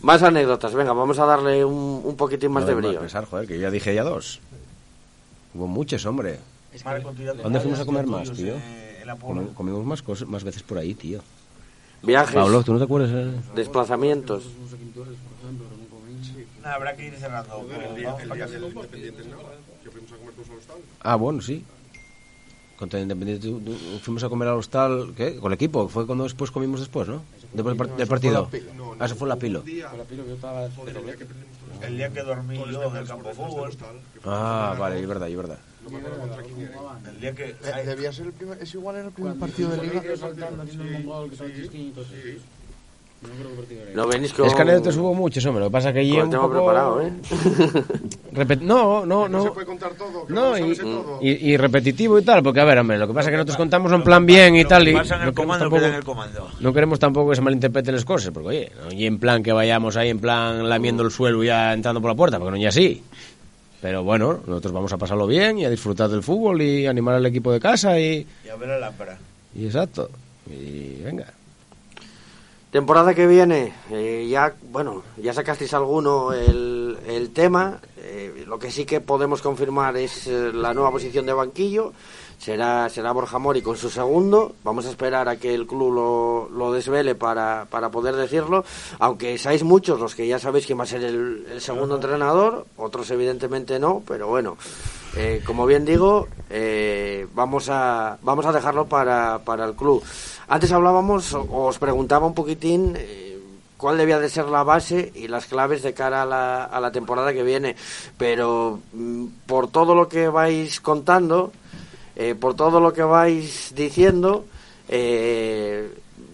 Que, que- Más anécdotas, venga, vamos a darle un, un poquitín más No de brío. pensar, joder, que yo ya dije ya dos. Hubo muchos, hombre. Marco tirando ¿Dónde fuimos a comer más, tío? Comi- Comimos más cosas, más veces por ahí, tío. Viajes, Pablo, ¿tú no te acuerdas? eh? desplazamientos. Nah, habrá que ir cerrando. Ah, bueno, sí. Contra el Independiente fuimos a comer al hostal, ¿qué? Con el equipo, fue cuando después comimos después, ¿no? Después del, par- del partido. Ah, eso fue la pilo. El día que dormí yo en el campo de fútbol. Ah, vale, es verdad, es verdad. El día que... De- Debía ser el primer, es igual era el primer partido de liga. No venís con... Es que anécdotas hubo muchos, hombre. Lo que pasa que allí un poco... preparado, ¿eh? Repet- No, no, No se no. puede contar todo. que No, no y, sabes todo. y, y repetitivo y tal, porque a ver, hombre, lo que pasa es que nosotros contamos en plan bien y tal, y Pasa en no el queremos comando, tampoco- queda en el comando. No queremos tampoco que se malinterpreten las cosas, porque oye, no y en plan que vayamos ahí en plan lamiendo el suelo y ya entrando por la puerta, porque no ya así. Pero bueno, nosotros vamos a pasarlo bien y a disfrutar del fútbol y animar al equipo de casa y, Y a ver la lámpara. y exacto. Y venga. Temporada que viene, eh, ya, bueno, ya sacasteis alguno el, el tema. eh, lo que sí que podemos confirmar es eh, la nueva posición de banquillo. será, será Borja Mori con su segundo. Vamos a esperar a que el club lo, lo desvele para, para poder decirlo. Aunque seáis muchos los que ya sabéis quién va a ser el, el segundo entrenador, otros evidentemente no, pero bueno. Eh, como bien digo, eh, vamos a vamos a dejarlo para, para el club. Antes hablábamos, os preguntaba un poquitín eh, cuál debía de ser la base y las claves de cara a la, a la temporada que viene. Pero mm, por todo lo que vais contando, por todo lo que vais diciendo,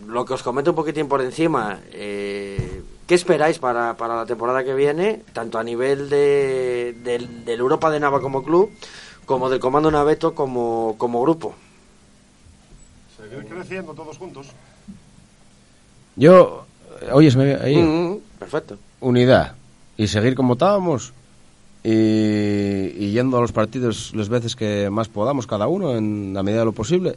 lo que os comento un poquitín por encima, eh, ¿qué esperáis para, para la temporada que viene, tanto a nivel de, del, del Europa de Nava como club, como del Comando Naveto como, como grupo? Seguir creciendo todos juntos. Yo, oye, se me ve ahí. Mm, perfecto. Unidad. Y seguir como estábamos. Y, y yendo a los partidos las veces que más podamos cada uno, en la medida de lo posible.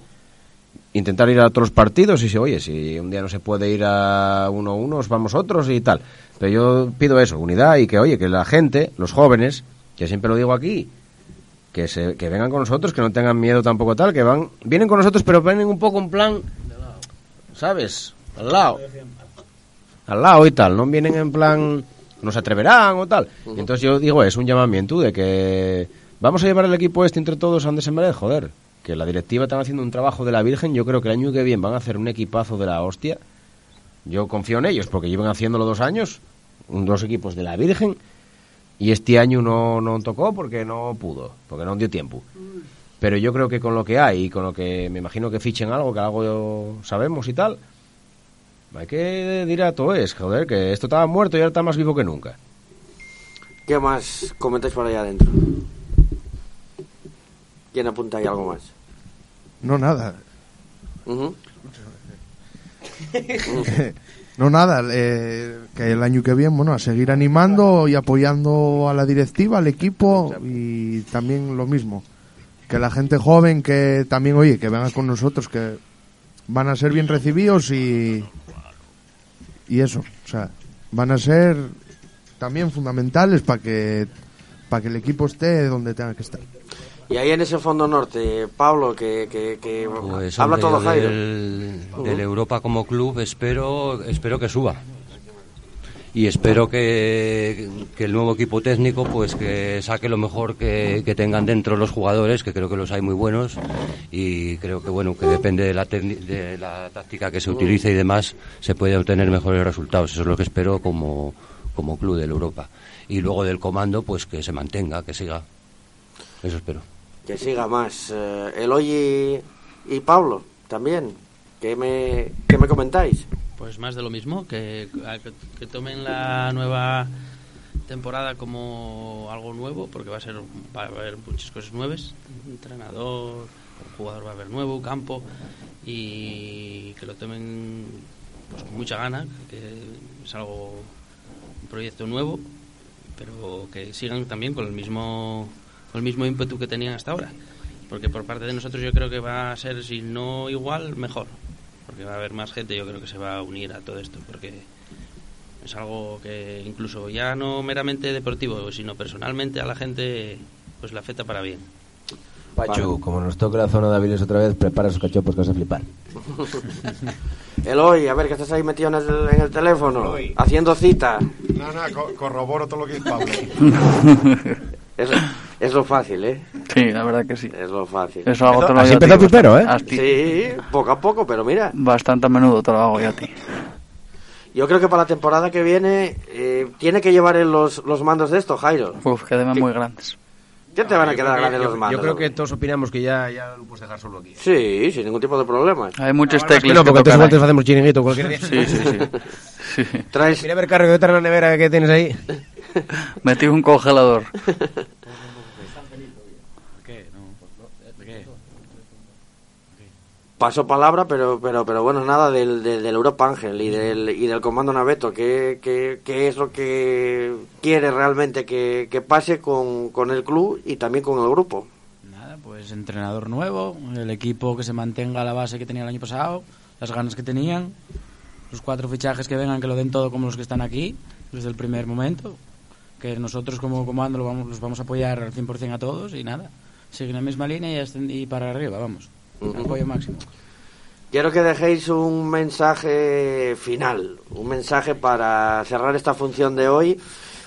Intentar ir a otros partidos y si, oye, si un día no se puede ir a uno a unos, vamos otros y tal. Pero yo pido eso, unidad y que, oye, que la gente, los jóvenes, que siempre lo digo aquí, que, se, que vengan con nosotros, que no tengan miedo tampoco tal, que van, vienen con nosotros, pero vienen un poco en plan, ¿sabes? Al lado. Al lado y tal, no vienen en plan, no se atreverán o tal. Y entonces yo digo, es un llamamiento de que vamos a llevar el equipo este entre todos a donde se merece, joder. Que la directiva están haciendo un trabajo de la Virgen, yo creo que el año que viene van a hacer un equipazo de la hostia. Yo confío en ellos porque llevan haciéndolo dos años, dos equipos de la Virgen, y este año no, no tocó porque no pudo, porque no dio tiempo. Pero yo creo que con lo que hay y con lo que me imagino que fichen algo, que algo sabemos y tal, hay que dir a todo es, joder, que esto estaba muerto y ahora está más vivo que nunca. ¿Qué más comentáis por ahí adentro? ¿Quién apunta ahí algo más? No, nada. No, nada. eh, que el año que viene, bueno, a seguir animando y apoyando a la directiva, al equipo y también lo mismo. Que la gente joven que también, oye, que venga con nosotros, que van a ser bien recibidos y. Y eso, o sea, van a ser también fundamentales para que, para que el equipo esté donde tenga que estar. Y ahí en ese fondo norte, Pablo, que, que, que Pues, habla todo Jairo. Del, Europa como club espero, espero que suba. Y espero que, que el nuevo equipo técnico pues que saque lo mejor que, que tengan dentro los jugadores, que creo que los hay muy buenos y creo que bueno que depende de la, de la táctica que se utilice y demás se puede obtener mejores resultados. Eso es lo que espero como, como club del Europa. Y luego del comando pues que se mantenga, que siga. Eso espero. Que siga más. Eh, Eloy y, Pablo, también. ¿Qué me, qué me comentáis? Pues más de lo mismo, que, que, tomen la nueva temporada como algo nuevo, porque va a ser va a haber muchas cosas nuevas, entrenador, jugador va a haber nuevo, campo, y que lo tomen pues, con mucha gana, que es algo un proyecto nuevo, pero que sigan también con el mismo con el mismo ímpetu que tenían hasta ahora, porque por parte de nosotros yo creo que va a ser si no igual mejor porque va a haber más gente yo creo que se va a unir a todo esto porque es algo que incluso ya no meramente deportivo sino personalmente a la gente pues le afecta para bien Pachu, como nos toque la zona de Aviles otra vez, prepara esos cachopos que vas a flipar. Eloy, a ver, que estás ahí metido en el, en el teléfono, Eloy. haciendo cita. No, no, co- corroboro todo lo que dice Pablo. Es, es lo fácil, ¿eh? Sí, la verdad que sí. Es lo fácil. Eso hago todo Así empezó tu pero, ¿eh? Sí, poco a poco, pero mira, Bastante a menudo te lo hago yo a ti. yo creo que para la temporada que viene eh, tiene que llevar los, los mandos de esto, Jairo. Uf, quedan muy grandes. ¿Qué te van a quedar que- grandes los mandos? Yo creo que todos opinamos que ya, ya lo puedes dejar solo aquí. Sí, sin ningún tipo de problema. Hay muchos que tecles no, que porque entonces ahí. hacemos chiringuito cualquier día. Sí, sí, sí. sí. Traes, Mira a ver, carro, que en la nevera que tienes ahí. Metí un congelador. paso palabra, pero pero pero bueno, nada del, del, del Europa Ángel y del, y del Comando Naveto. ¿Qué, qué, qué es lo que quiere realmente que, que pase con, con el club y también con el grupo? Nada, pues entrenador nuevo, el equipo que se mantenga a la base que tenía el año pasado, las ganas que tenían, los cuatro fichajes que vengan que lo den todo como los que están aquí desde el primer momento, que nosotros como comando lo vamos, los vamos a apoyar al 100% a todos y nada, seguir la misma línea y, y para arriba, vamos. Ujú. Apoyo máximo. Quiero que dejéis un mensaje final, un mensaje para cerrar esta función de hoy.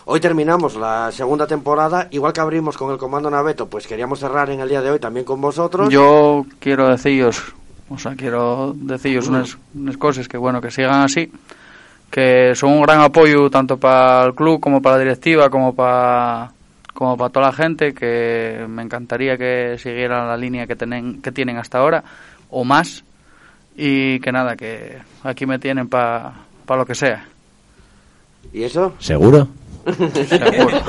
Hoy terminamos la segunda temporada, igual que abrimos con el Comando Naveto, pues queríamos cerrar en el día de hoy también con vosotros. Yo quiero deciros, o sea, quiero deciros unas, unas cosas que bueno, que sigan así, que son un gran apoyo tanto para el club como para la directiva, como para como para toda la gente, que me encantaría que siguieran la línea que tienen, que tienen hasta ahora, o más, y que nada, que aquí me tienen para lo que sea. ¿Y eso? ¿Seguro? Seguro.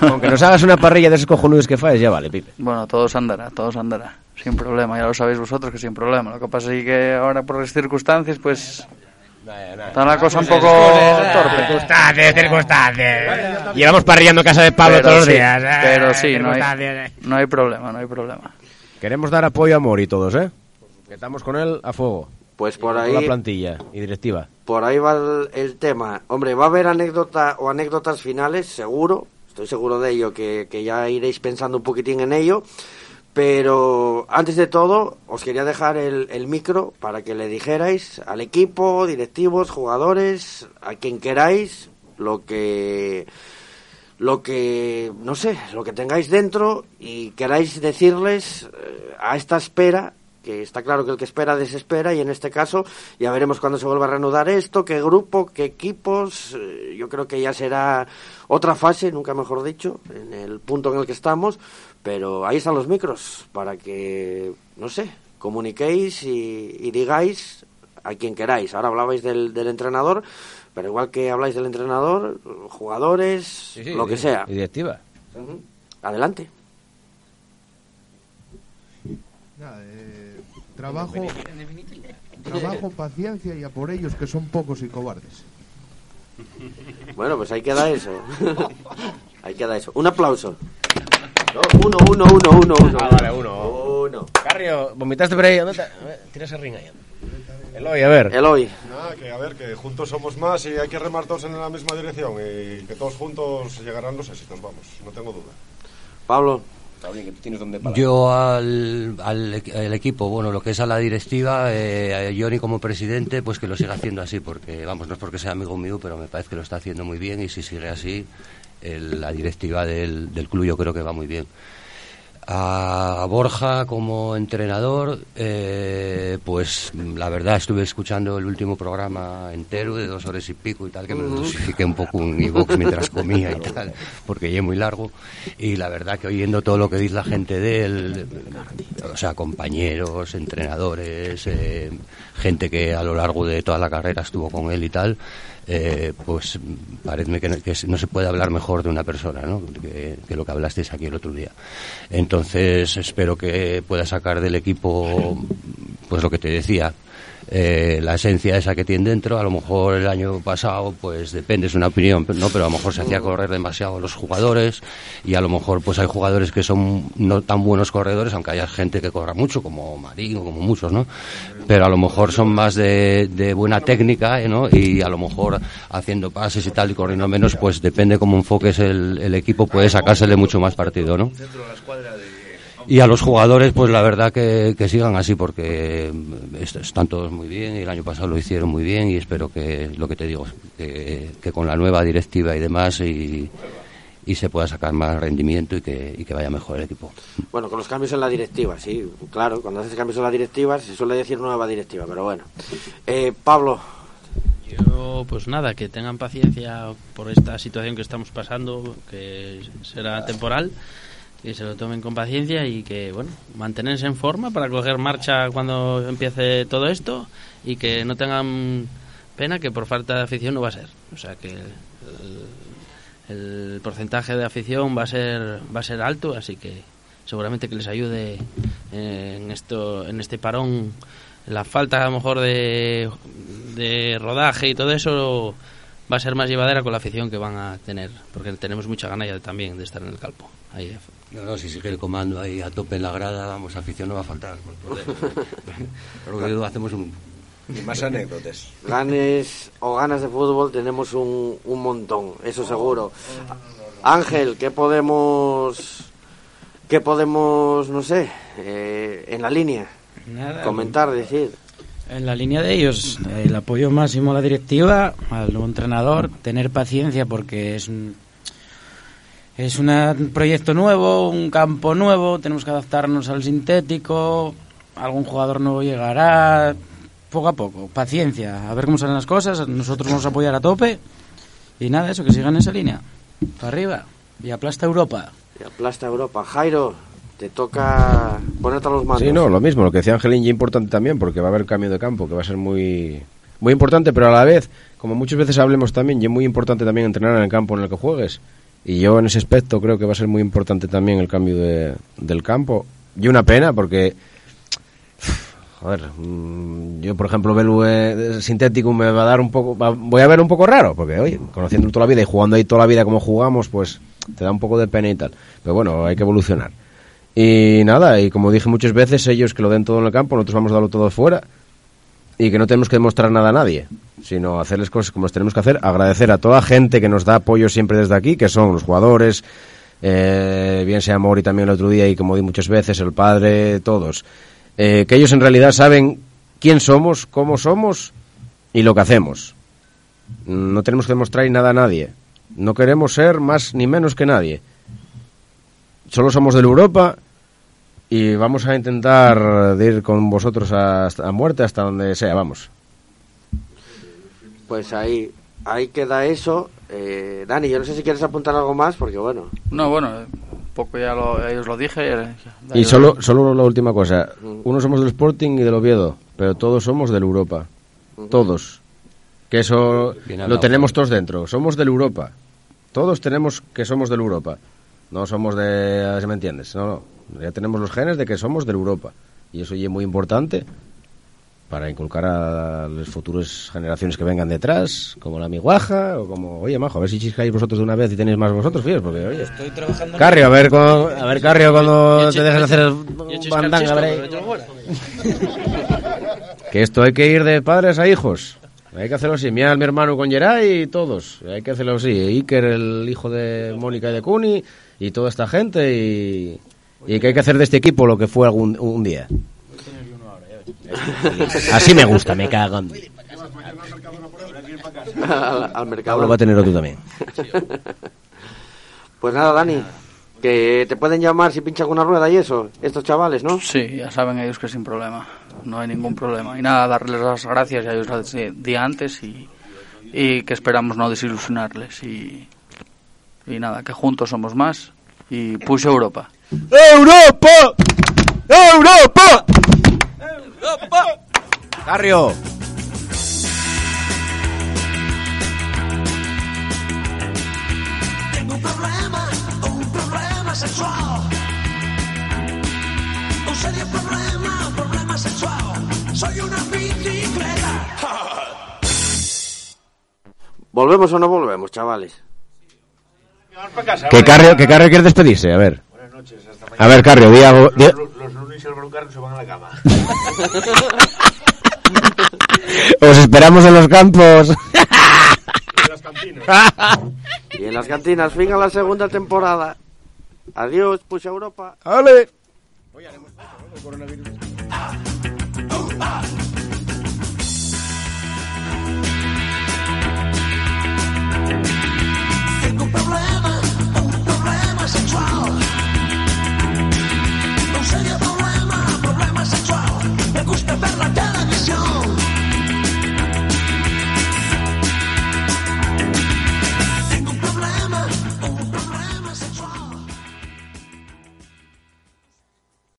Aunque nos hagas una parrilla de esos cojonudos que faes, ya vale, Pipe. Bueno, todos andará, todos andará, sin problema, ya lo sabéis vosotros que sin problema. Lo que pasa es que ahora por las circunstancias, pues está la cosa un poco torpe. Circunstancias, circunstancias. Llevamos parrillando casa de Pablo Pero todos los sí, días. eh, Pero sí, no hay, no hay problema, no hay problema. Queremos dar apoyo a Mori todos, ¿eh? Que estamos con él a fuego. Pues por Con ahí, La plantilla y directiva. por ahí va el, el tema. Hombre, va a haber anécdota o anécdotas finales, seguro. Estoy seguro de ello, que, que ya iréis pensando un poquitín en ello. Pero antes de todo, os quería dejar el, el micro para que le dijerais al equipo, directivos, jugadores, a quien queráis, lo que lo que no sé, lo que tengáis dentro y queráis decirles eh, a esta espera que está claro que el que espera desespera y en este caso ya veremos cuándo se vuelva a reanudar esto, qué grupo, qué equipos, eh, yo creo que ya será otra fase, nunca mejor dicho, en el punto en el que estamos, pero ahí están los micros para que, no sé, comuniquéis y, y digáis a quien queráis. Ahora hablabais del, del entrenador, pero igual que habláis del entrenador, jugadores, lo que sea. Y directiva. Adelante. Nada, eh, trabajo, trabajo, paciencia y a por ellos que son pocos y cobardes. Bueno, pues ahí queda eso. ahí queda eso. Un aplauso. No, uno, uno, uno, uno, uno. Ah, vale, uno. Uno. Carrio, vomitaste por ahí. ¿Dónde está? A ver, Tira ese ring ahí. Eloy, a ver. Eloy. Nada, que a ver, que juntos somos más y hay que remar todos en la misma dirección y que todos juntos llegarán los éxitos, vamos, no tengo duda. Pablo. Yo al, al, al equipo, bueno, lo que es a la directiva, eh, a Johnny como presidente, pues que lo siga haciendo así, porque, vamos, no es porque sea amigo mío, pero me parece que lo está haciendo muy bien y si sigue así, el- la directiva del, del club yo creo que va muy bien. A Borja como entrenador, eh, pues la verdad estuve escuchando el último programa entero de dos horas y pico y tal, que me lo dosifiqué un poco un iVox mientras comía y tal, porque es muy largo. Y la verdad que oyendo todo lo que dice la gente de él, o sea, compañeros, entrenadores, eh, gente que a lo largo de toda la carrera estuvo con él y tal, eh, pues parece que, no- que no se puede hablar mejor de una persona ¿no? que, que lo que hablasteis aquí el otro día. Entonces espero que pueda sacar del equipo pues lo que te decía, eh, la esencia esa que tiene dentro. A lo mejor el año pasado, pues depende, es una opinión, ¿no? pero a lo mejor se hacía correr demasiado los jugadores y a lo mejor pues hay jugadores que son no tan buenos corredores, aunque haya gente que corra mucho, como Marín o como muchos, ¿no? Pero a lo mejor son más de, de buena técnica, ¿eh? ¿no? Y a lo mejor haciendo pases y tal y corriendo menos, pues depende cómo enfoques el, equipo, puede sacársele mucho más partido, ¿no? Y a los jugadores, pues la verdad que, que sigan así porque mm, est- están todos muy bien y el año pasado lo hicieron muy bien y espero que, lo que te digo, que, que con la nueva directiva y demás y, y se pueda sacar más rendimiento y que, y que vaya mejor el equipo. Bueno, con los cambios en la directiva, sí, claro, cuando haces cambios en la directiva se suele decir nueva directiva, pero bueno. Eh, Pablo, Yo, pues nada, que tengan paciencia por esta situación que estamos pasando, que será temporal, que se lo tomen con paciencia y que, bueno, mantenerse en forma para coger marcha cuando empiece todo esto y que no tengan pena que por falta de afición no va a ser. O sea que el, el porcentaje de afición va a ser va a ser alto, así que seguramente que les ayude eh, en esto en este parón la falta a lo mejor de, de rodaje y todo eso va a ser más llevadera con la afición que van a tener porque tenemos mucha ganas ya también de estar en el campo ahí No, no, si sigue el comando ahí a tope en la grada, vamos, afición no va a faltar. por. Pero que hacemos un... Y más anécdotas. ganes o ganas de fútbol tenemos un, un montón, eso seguro. Ángel, ¿qué podemos ¿Qué podemos, no sé, eh, en la línea? Nada. Comentar, decir. En la línea de ellos, el apoyo máximo a la directiva, al nuevo entrenador, tener paciencia porque es un, es un proyecto nuevo, un campo nuevo, tenemos que adaptarnos al sintético, algún jugador nuevo llegará, poco a poco, paciencia, a ver cómo salen las cosas, nosotros vamos a apoyar a tope y nada, eso, que sigan esa línea, para arriba y aplasta Europa. Y aplasta Europa. Jairo, te toca ponerte a los mandos. Sí, no, lo mismo, lo que decía Angelín, y importante también, porque va a haber cambio de campo, que va a ser muy, muy importante, pero a la vez, como muchas veces hablemos también, y es muy importante también entrenar en el campo en el que juegues. Y yo en ese aspecto creo que va a ser muy importante también el cambio de- del campo. Y una pena, porque, joder, mm, yo por ejemplo, Belu eh, sintético me va a dar un poco, va- voy a ver un poco raro, porque oye, conociendo toda la vida y jugando ahí toda la vida como jugamos, pues te da un poco de pena y tal. Pero bueno, hay que evolucionar. Y nada, y como dije muchas veces, ellos que lo den todo en el campo, nosotros vamos a darlo todo fuera. Y que no tenemos que demostrar nada a nadie, sino hacerles cosas como las tenemos que hacer. Agradecer a toda gente que nos da apoyo siempre desde aquí, que son los jugadores, eh, bien sea Mori también el otro día y como di muchas veces, el padre, todos. Eh, que ellos en realidad saben quién somos, cómo somos y lo que hacemos. No tenemos que demostrar nada a nadie. No queremos ser más ni menos que nadie. Solo somos de Europa y vamos a intentar de ir con vosotros hasta a muerte, hasta donde sea, vamos. Pues ahí, ahí queda eso. Eh, Dani, yo no sé si quieres apuntar algo más, porque bueno. No, bueno, un poco ya lo, ellos lo dije. eh, Y solo, solo la última cosa. Uno somos del Sporting y del Oviedo, pero todos somos del Europa. Todos. Que eso Bien lo hablado. tenemos todos dentro. Somos del Europa. Todos tenemos que somos del Europa. No somos de... a ver si me entiendes. No, no. Ya tenemos los genes de que somos del Europa. Y eso es muy importante para inculcar a las futuras generaciones que vengan detrás, como la miguaja, o como, oye, majo, a ver si chiscáis vosotros de una vez y tenéis más vosotros, fíos, porque, oye... Estoy trabajando... Carrio, a ver, cuando, a ver Carrio, cuando te dejes hacer bandanga, ver. Que esto hay que ir de padres a hijos. Hay que hacerlo así. Mira mi hermano con Geray y todos. Hay que hacerlo así. Iker, el hijo de Mónica y de Cuni, y toda esta gente. Y, y que hay que hacer de este equipo lo que fue algún un día. Así me gusta, me cago en... al, al mercado. Pablo va a tener otro también. Pues nada, Dani, que te pueden llamar si pincha alguna rueda y eso, estos chavales, ¿no? Sí, ya saben ellos que sin problema. No hay ningún problema. Y nada, darles las gracias, ya ellos di antes y, y que esperamos no desilusionarles. Y, y nada, que juntos somos más. Y push Europa. ¡Europa! ¡Europa! Carrio. Tengo un problema, un problema sexual. Un serio problema, un problema sexual. Soy una bicicleta. ¿Volvemos o no volvemos, chavales? Que Carrio, que Carrio quiere despedirse, a ver. Buenas noches, hasta mañana. A ver, Carrio, di algo. Los, los, lunes y el Broncano se van a la cama. Os esperamos en los campos. Y en las cantinas. y en las cantinas, fin a la segunda temporada. Adiós, Push Europa. ¡Ale! Oye, haremos el coronavirus. Tengo problemas.